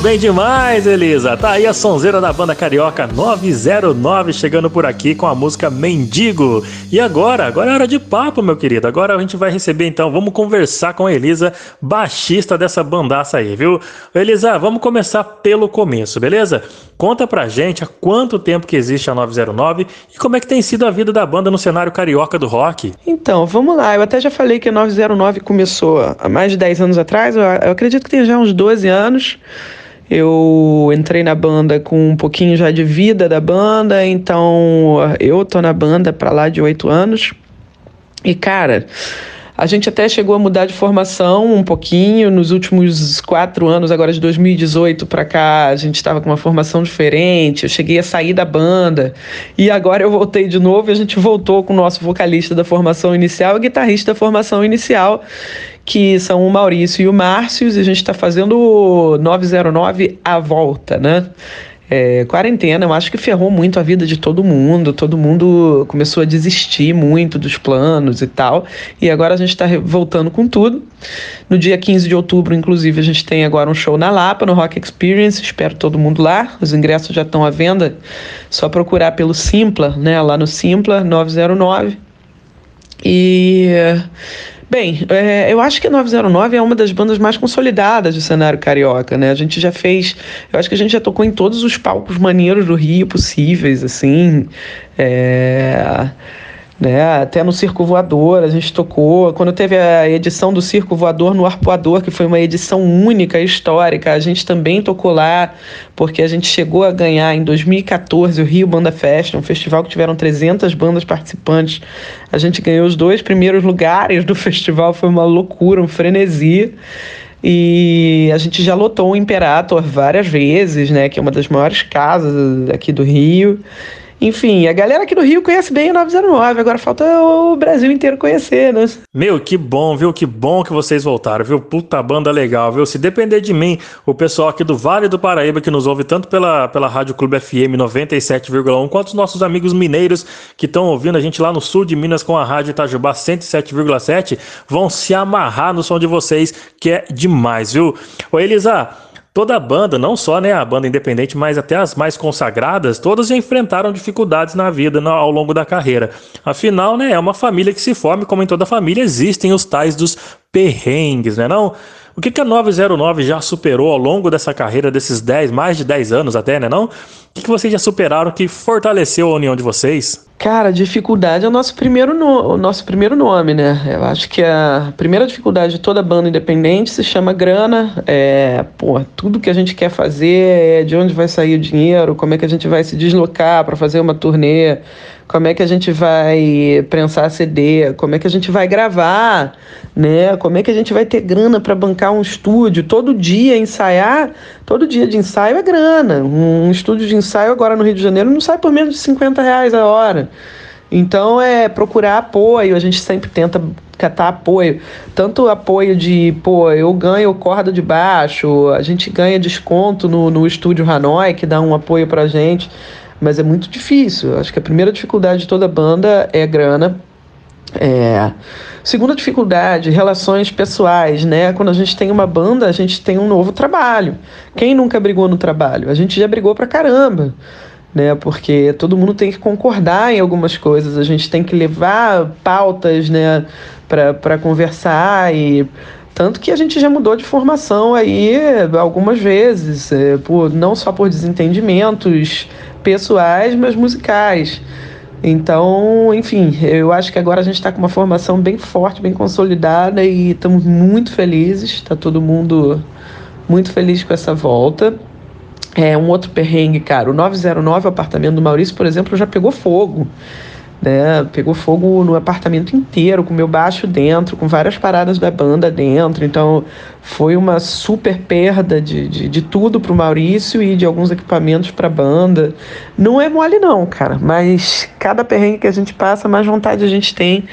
Bem demais, Elisa. Tá aí a sonzeira da banda carioca 909 chegando por aqui com a música Mendigo. E agora? Agora é hora de papo, meu querido. Agora a gente vai receber então, vamos conversar com a Elisa, baixista dessa bandaça aí, viu? Elisa, vamos começar pelo começo, beleza? Conta pra gente há quanto tempo que existe a 909 e como é que tem sido a vida da banda no cenário carioca do rock. Então, vamos lá. Eu até já falei que a 909 começou há mais de 10 anos atrás. Eu, acredito que tem já uns 12 anos. Eu entrei na banda com um pouquinho já de vida da banda, então eu tô na banda pra lá de 8 anos. E cara, a gente até chegou a mudar de formação um pouquinho nos últimos quatro anos, agora de 2018 para cá, a gente estava com uma formação diferente. Eu cheguei a sair da banda e agora eu voltei de novo e a gente voltou com o nosso vocalista da formação inicial e guitarrista da formação inicial, que são o Maurício e o Márcio. E a gente está fazendo o 909 à volta, né? É, quarentena, eu acho que ferrou muito a vida de todo mundo. Todo mundo começou a desistir muito dos planos e tal. E agora a gente está voltando com tudo. No dia 15 de outubro, inclusive, a gente tem agora um show na Lapa, no Rock Experience. Espero todo mundo lá. Os ingressos já estão à venda. Só procurar pelo Simpla, né? Lá no Simpla 909. E. Bem, é, eu acho que a 909 é uma das bandas mais consolidadas do cenário carioca, né? A gente já fez. Eu acho que a gente já tocou em todos os palcos maneiros do Rio possíveis, assim. É, né? Até no Circo Voador a gente tocou. Quando teve a edição do Circo Voador no Arpoador, que foi uma edição única, histórica, a gente também tocou lá, porque a gente chegou a ganhar em 2014 o Rio Banda Fest, um festival que tiveram 300 bandas participantes. A gente ganhou os dois primeiros lugares do festival, foi uma loucura, um frenesi. E a gente já lotou o Imperator várias vezes, né? Que é uma das maiores casas aqui do Rio. Enfim, a galera aqui do Rio conhece bem o 909, agora falta o Brasil inteiro conhecer, né? Meu, que bom, viu? Que bom que vocês voltaram, viu? Puta banda legal, viu? Se depender de mim, o pessoal aqui do Vale do Paraíba que nos ouve tanto pela, pela Rádio Clube FM 97,1, quanto os nossos amigos mineiros que estão ouvindo a gente lá no sul de Minas com a Rádio Itajubá 107,7, vão se amarrar no som de vocês, que é demais, viu? Ô, Elisa, Toda a banda, não só né, a banda independente, mas até as mais consagradas, todas enfrentaram dificuldades na vida na- ao longo da carreira. Afinal, né, é uma família que se forma, e como em toda família, existem os tais dos perrengues, né não? O que, que a 909 já superou ao longo dessa carreira, desses 10, mais de 10 anos até, né não? O que, que vocês já superaram que fortaleceu a união de vocês? Cara, dificuldade é o nosso primeiro, no- o nosso primeiro nome, né? Eu acho que a primeira dificuldade de toda banda independente se chama grana. É, pô, tudo que a gente quer fazer, é de onde vai sair o dinheiro, como é que a gente vai se deslocar para fazer uma turnê, como é que a gente vai prensar CD, como é que a gente vai gravar, né? Como é que a gente vai ter grana para bancar um estúdio, todo dia ensaiar, todo dia de ensaio é grana. Um, estúdio de ensaio agora no Rio de Janeiro não sai por menos de 50 reais a hora. Então é procurar apoio, a gente sempre tenta catar apoio, tanto apoio de, pô, eu ganho corda de baixo, a gente ganha desconto no, no estúdio Hanoi, que dá um apoio pra gente, mas é muito difícil. Acho que a primeira dificuldade de toda banda é grana. É. Segunda dificuldade, relações pessoais, né? Quando a gente tem uma banda, a gente tem um novo trabalho. Quem nunca brigou no trabalho? A gente já brigou pra caramba, né? Porque todo mundo tem que concordar em algumas coisas, a gente tem que levar pautas, né, pra, pra conversar e. Tanto que a gente já mudou de formação aí algumas vezes, é, por, não só por desentendimentos pessoais, mas musicais. Então, enfim, eu acho que agora a gente está com uma formação bem forte, bem consolidada e estamos muito felizes. Está todo mundo muito feliz com essa volta. É um outro perrengue, cara. O 909, o apartamento do Maurício, por exemplo, já pegou fogo. Né? Pegou fogo no apartamento inteiro, com meu baixo dentro, com várias paradas da banda dentro. Então foi uma super perda de, de, de tudo pro Maurício e de alguns equipamentos pra banda. Não é mole, não, cara. Mas cada perrengue que a gente passa, mais vontade a gente tem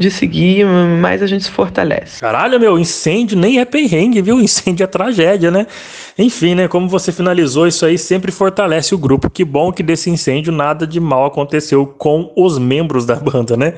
de seguir, mais a gente se fortalece. Caralho, meu, incêndio nem é perrengue, viu? Incêndio é tragédia, né? Enfim, né? Como você finalizou, isso aí sempre fortalece o grupo. Que bom que desse incêndio nada de mal aconteceu com os membros da banda, né?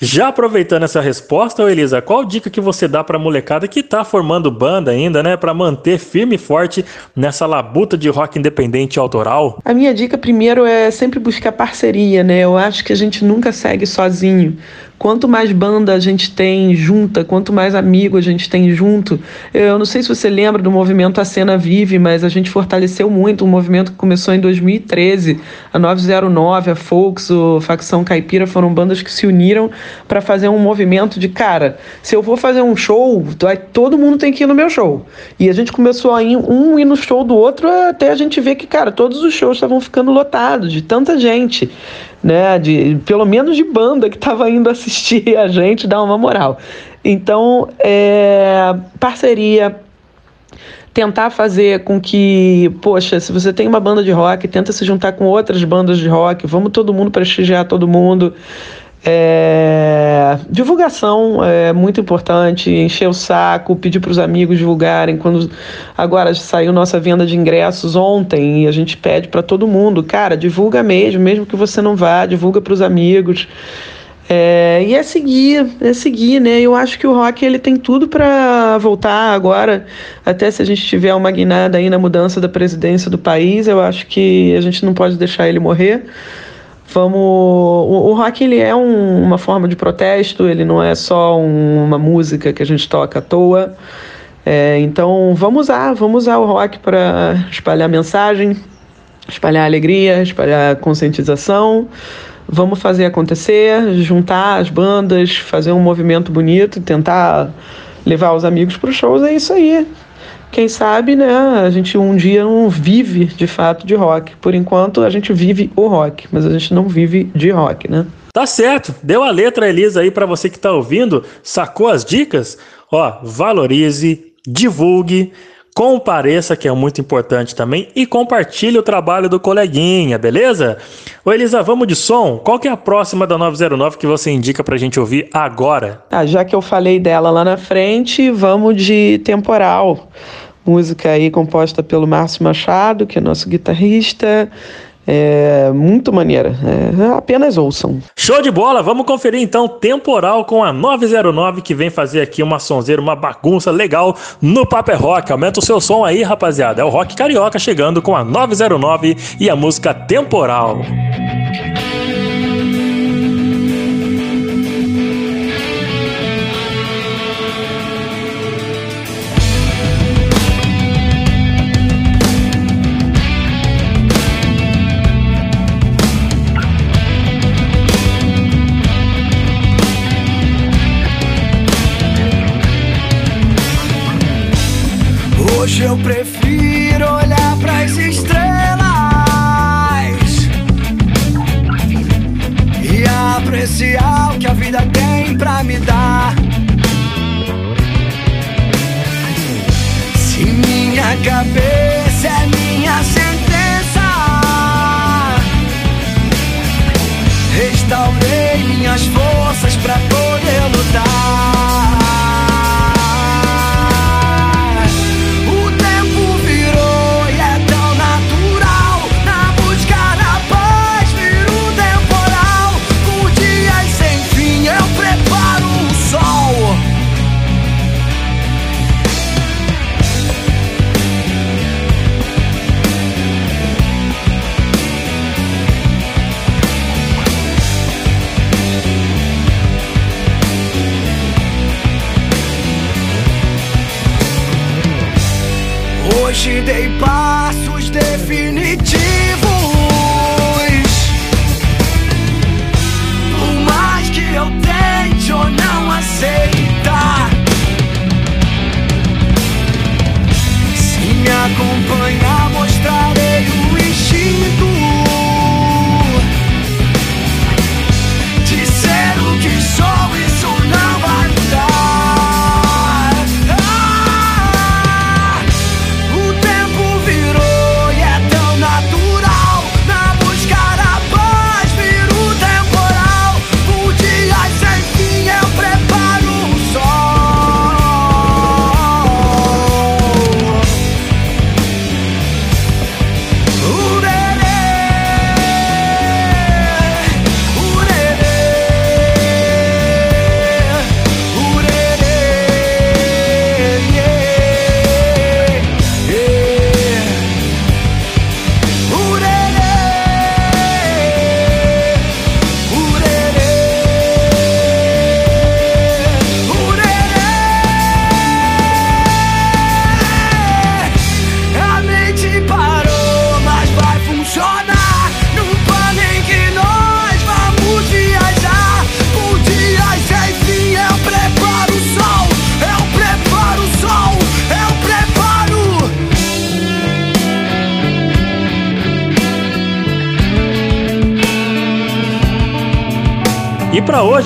Já aproveitando essa resposta, Elisa, qual dica que você dá pra molecada que tá formando banda ainda, né? Pra manter firme e forte nessa labuta de rock independente autoral? A minha dica primeiro é sempre buscar parceria, né? Eu acho que a gente nunca segue sozinho. Quanto mais banda a gente tem junta, quanto mais amigo a gente tem junto. Eu não sei se você lembra do movimento A Cena Vive, mas a gente fortaleceu muito um movimento que começou em 2013. A 909, a Folks, o Facção Caipira foram bandas que se uniram para fazer um movimento de, cara, se eu vou fazer um show, todo mundo tem que ir no meu show. E a gente começou a ir um ir no show do outro até a gente ver que, cara, todos os shows estavam ficando lotados de tanta gente, né? De, pelo menos de banda que estava indo assistir a gente, dar uma moral. Então, é, parceria, tentar fazer com que, poxa, se você tem uma banda de rock, tenta se juntar com outras bandas de rock, vamos todo mundo prestigiar todo mundo. É, divulgação é muito importante, encher o saco, pedir para os amigos divulgarem. Quando agora saiu nossa venda de ingressos ontem e a gente pede para todo mundo, cara, divulga mesmo, mesmo que você não vá, divulga para os amigos. É, e é seguir, é seguir, né? Eu acho que o rock ele tem tudo para voltar agora, até se a gente tiver uma guinada aí na mudança da presidência do país, eu acho que a gente não pode deixar ele morrer. Vamos, o, o rock ele é um- uma forma de protesto, ele não é só um- uma música que a gente toca à toa. É, então vamos usar, vamos usar o rock para espalhar mensagem, espalhar alegria, espalhar conscientização. Vamos fazer acontecer, juntar as bandas, fazer um movimento bonito, tentar levar os amigos para os shows, é isso aí. Quem sabe, né, a gente um dia não vive de fato de rock. Por enquanto, a gente vive o rock, mas a gente não vive de rock, né? Tá certo, deu a letra, Elisa, aí pra você que tá ouvindo, sacou as dicas? Ó, valorize, divulgue, compareça, que é muito importante também, e compartilhe o trabalho do coleguinha, beleza? Ô Elisa, vamos de som? Qual que é a próxima da 909 que você indica pra gente ouvir agora? Ah, já que eu falei dela lá na frente, vamos de Temporal. Música aí composta pelo Márcio Machado, que é nosso guitarrista. É muito maneira. É, apenas ouçam. Show de bola, vamos conferir então Temporal com a 909 que vem fazer aqui uma sonzeira, uma bagunça legal no Paper Rock. Aumenta o seu som aí, rapaziada. É o Rock Carioca chegando com a 909 e a música Temporal. Me dar. Se minha cabeça acompanhar, mostrarei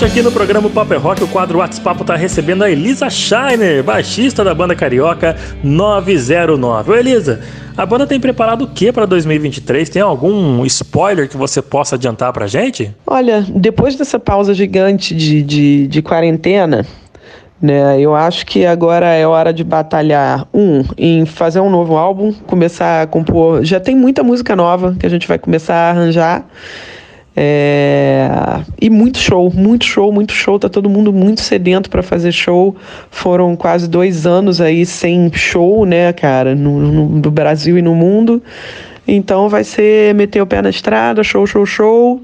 hoje aqui no programa Paper Rock, o quadro WhatsApp tá recebendo a Elisa Shiner, baixista da banda carioca 909. Ô Elisa, a banda tem preparado o que pra 2023? Tem algum spoiler que você possa adiantar pra gente? Olha, depois dessa pausa gigante de, de, de quarentena, né, eu acho que agora é hora de batalhar, um, em fazer um novo álbum, começar a compor. Já tem muita música nova que a gente vai começar a arranjar. É, E muito show, muito show, muito show. Tá todo mundo muito sedento para fazer show. Foram quase dois anos aí sem show, né, cara, no, no, Brasil e no mundo. Então vai ser meter o pé na estrada, show, show, show.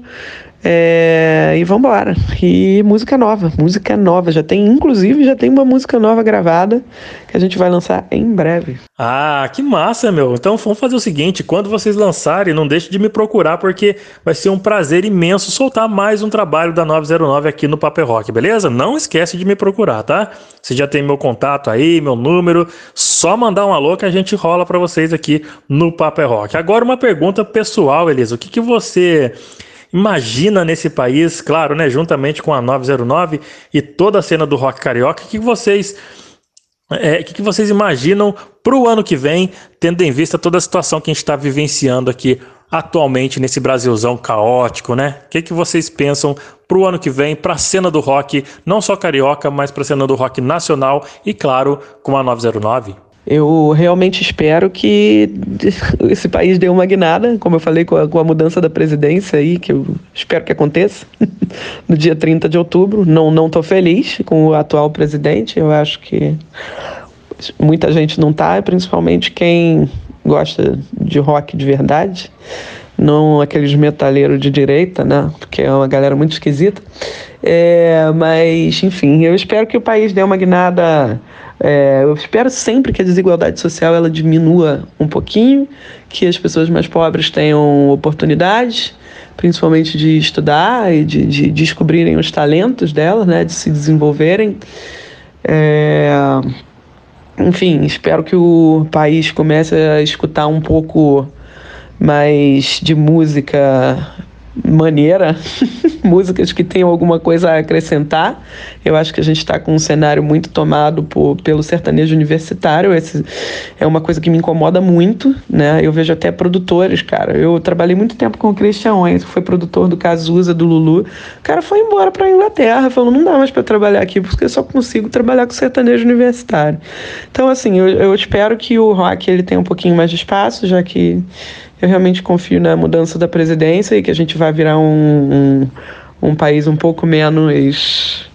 É, e vambora. E música nova, música nova. Já tem, inclusive, já tem uma música nova gravada que a gente vai lançar em breve. Ah, que massa, meu. Então vamos fazer o seguinte: quando vocês lançarem, não deixe de me procurar, porque vai ser um prazer imenso soltar mais um trabalho da 909 aqui no Paper Rock, beleza? Não esquece de me procurar, tá? Você já tem meu contato aí, meu número. Só mandar um alô que a gente rola pra vocês aqui no Paper Rock. Agora, uma pergunta pessoal, Elisa. O que, que você imagina nesse país, claro, né, juntamente com a 909 e toda a cena do rock carioca, que vocês É, o que, que vocês imaginam para o ano que vem, tendo em vista toda a situação que a gente está vivenciando aqui atualmente nesse Brasilzão caótico, né? O que, que vocês pensam para o ano que vem, para a cena do rock, não só carioca, mas para a cena do rock nacional e, claro, com a 909? Eu realmente espero que esse país dê uma guinada, como eu falei, com a, com a mudança da presidência aí, que eu espero que aconteça no dia 30 de outubro. Não não tô feliz com o atual presidente, eu acho que muita gente não tá, principalmente quem gosta de rock de verdade, não aqueles metaleiros de direita, né? Porque é uma galera muito esquisita. É, mas, enfim, eu espero que o país dê uma guinada. É, eu espero sempre que a desigualdade social ela diminua um pouquinho, que as pessoas mais pobres tenham oportunidades, principalmente de estudar e de, de descobrirem os talentos delas, né? De se desenvolverem. É, enfim, espero que o país comece a escutar um pouco mais de música maneira, músicas que tenham alguma coisa a acrescentar. Eu acho que a gente está com um cenário muito tomado por, pelo sertanejo universitário. Esse é uma coisa que me incomoda muito, né? Eu vejo até produtores, cara. Eu trabalhei muito tempo com o Christian Owens, que foi produtor do Cazuza, do Lulu. O cara foi embora para Inglaterra, falou: não dá mais para trabalhar aqui, porque eu só consigo trabalhar com sertanejo universitário. Então, assim, eu, eu espero que o rock ele tenha um pouquinho mais de espaço, já que eu realmente confio na mudança da presidência e que a gente vai virar um, um, um país um pouco menos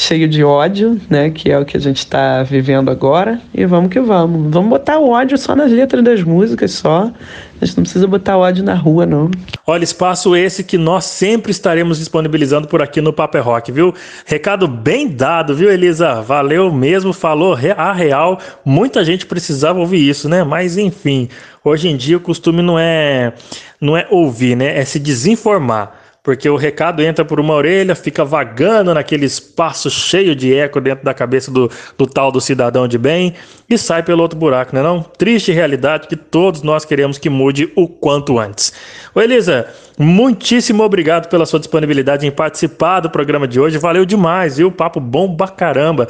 cheio de ódio, né? Que é o que a gente está vivendo agora. E vamos que vamos. Vamos botar o ódio só nas letras das músicas, só. A gente não precisa botar ódio na rua, não. Olha, espaço esse que nós sempre estaremos disponibilizando por aqui no Paper Rock, viu? Recado bem dado, viu, Elisa? Valeu mesmo, falou a real. Muita gente precisava ouvir isso, né? Mas enfim, hoje em dia o costume não é não é ouvir, né? É se desinformar. Porque o recado entra por uma orelha, fica vagando naquele espaço cheio de eco dentro da cabeça do, do tal do cidadão de bem e sai pelo outro buraco, não é não? Triste realidade que todos nós queremos que mude o quanto antes. Ô Elisa, muitíssimo obrigado pela sua disponibilidade em participar do programa de hoje. Valeu demais, viu? Papo bom pra caramba.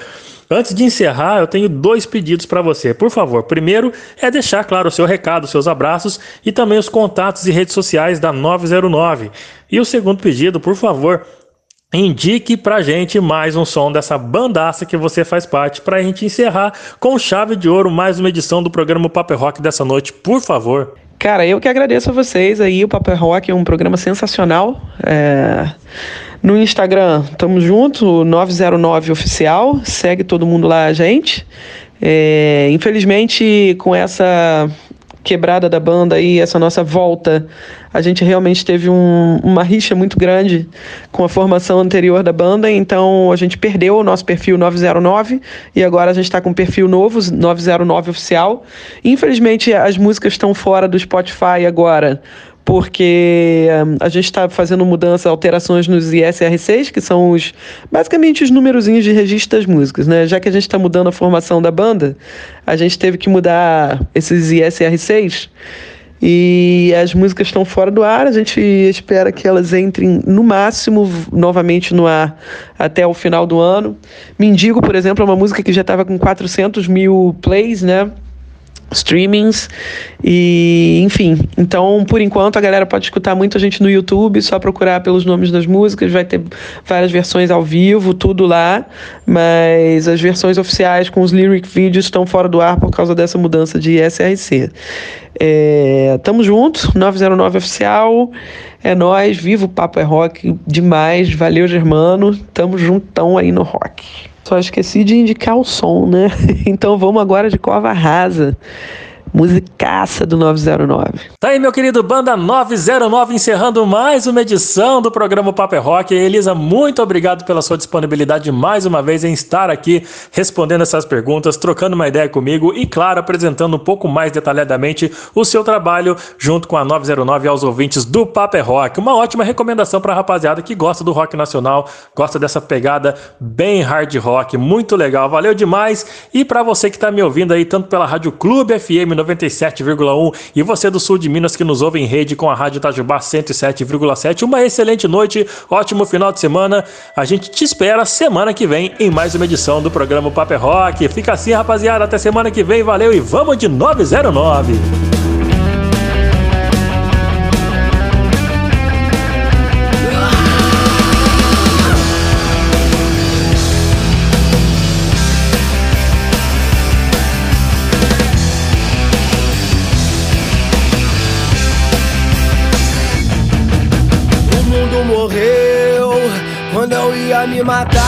Antes de encerrar, eu tenho dois pedidos para você. Por favor, primeiro é deixar claro o seu recado, os seus abraços e também os contatos e redes sociais da 909. E o segundo pedido, por favor, indique pra gente mais um som dessa bandaça que você faz parte pra gente encerrar com chave de ouro mais uma edição do programa Paper Rock dessa noite, por favor. Cara, eu que agradeço a vocês aí. O Paper Rock é um programa sensacional. É, No Instagram, tamo junto, 909 Oficial. Segue todo mundo lá, a gente. É, Infelizmente, com essa quebrada da banda aí, essa nossa volta, a gente realmente teve um- uma rixa muito grande com a formação anterior da banda, então a gente perdeu o nosso perfil 909 e agora a gente está com um perfil novo, 909 oficial. Infelizmente as músicas estão fora do Spotify agora, porque hum, a gente está fazendo mudança, alterações nos ISR6, que são os basicamente os numerozinhos de registro das músicas, né? Já que a gente está mudando a formação da banda, a gente teve que mudar esses ISR6 e as músicas estão fora do ar. A gente espera que elas entrem no máximo novamente no ar até o final do ano. Mendigo, por exemplo, é uma música que já estava com 400 mil plays, né? Streamings. E enfim então por enquanto a galera pode escutar muito a gente no YouTube só procurar pelos nomes das músicas vai ter várias versões ao vivo tudo lá mas as versões oficiais com os lyric vídeos estão fora do ar por causa dessa mudança de SRC é, tamo junto 909 oficial é nós viva o papo é rock demais valeu Germano tamo juntão aí no rock só esqueci de indicar o som, né? Então vamos agora de Cova Rasa. Musicaça do 909. Tá aí, meu querido Banda 909, encerrando mais uma edição do programa Paper Rock. Elisa, muito obrigado pela sua disponibilidade mais uma vez em estar aqui respondendo essas perguntas, trocando uma ideia comigo e, claro, apresentando um pouco mais detalhadamente o seu trabalho junto com a 909 aos ouvintes do Paper Rock. Uma ótima recomendação para a rapaziada que gosta do rock nacional, gosta dessa pegada bem hard rock, muito legal. Valeu demais. E para você que está me ouvindo aí, tanto pela Rádio Clube FM 97,1 e você do sul de Minas que nos ouve em rede com a Rádio Itajubá 107,7. Uma excelente noite, ótimo final de semana. A gente te espera semana que vem em mais uma edição do programa Paper Rock. Fica assim, rapaziada, até semana que vem. Valeu e vamos de 909. Me matar.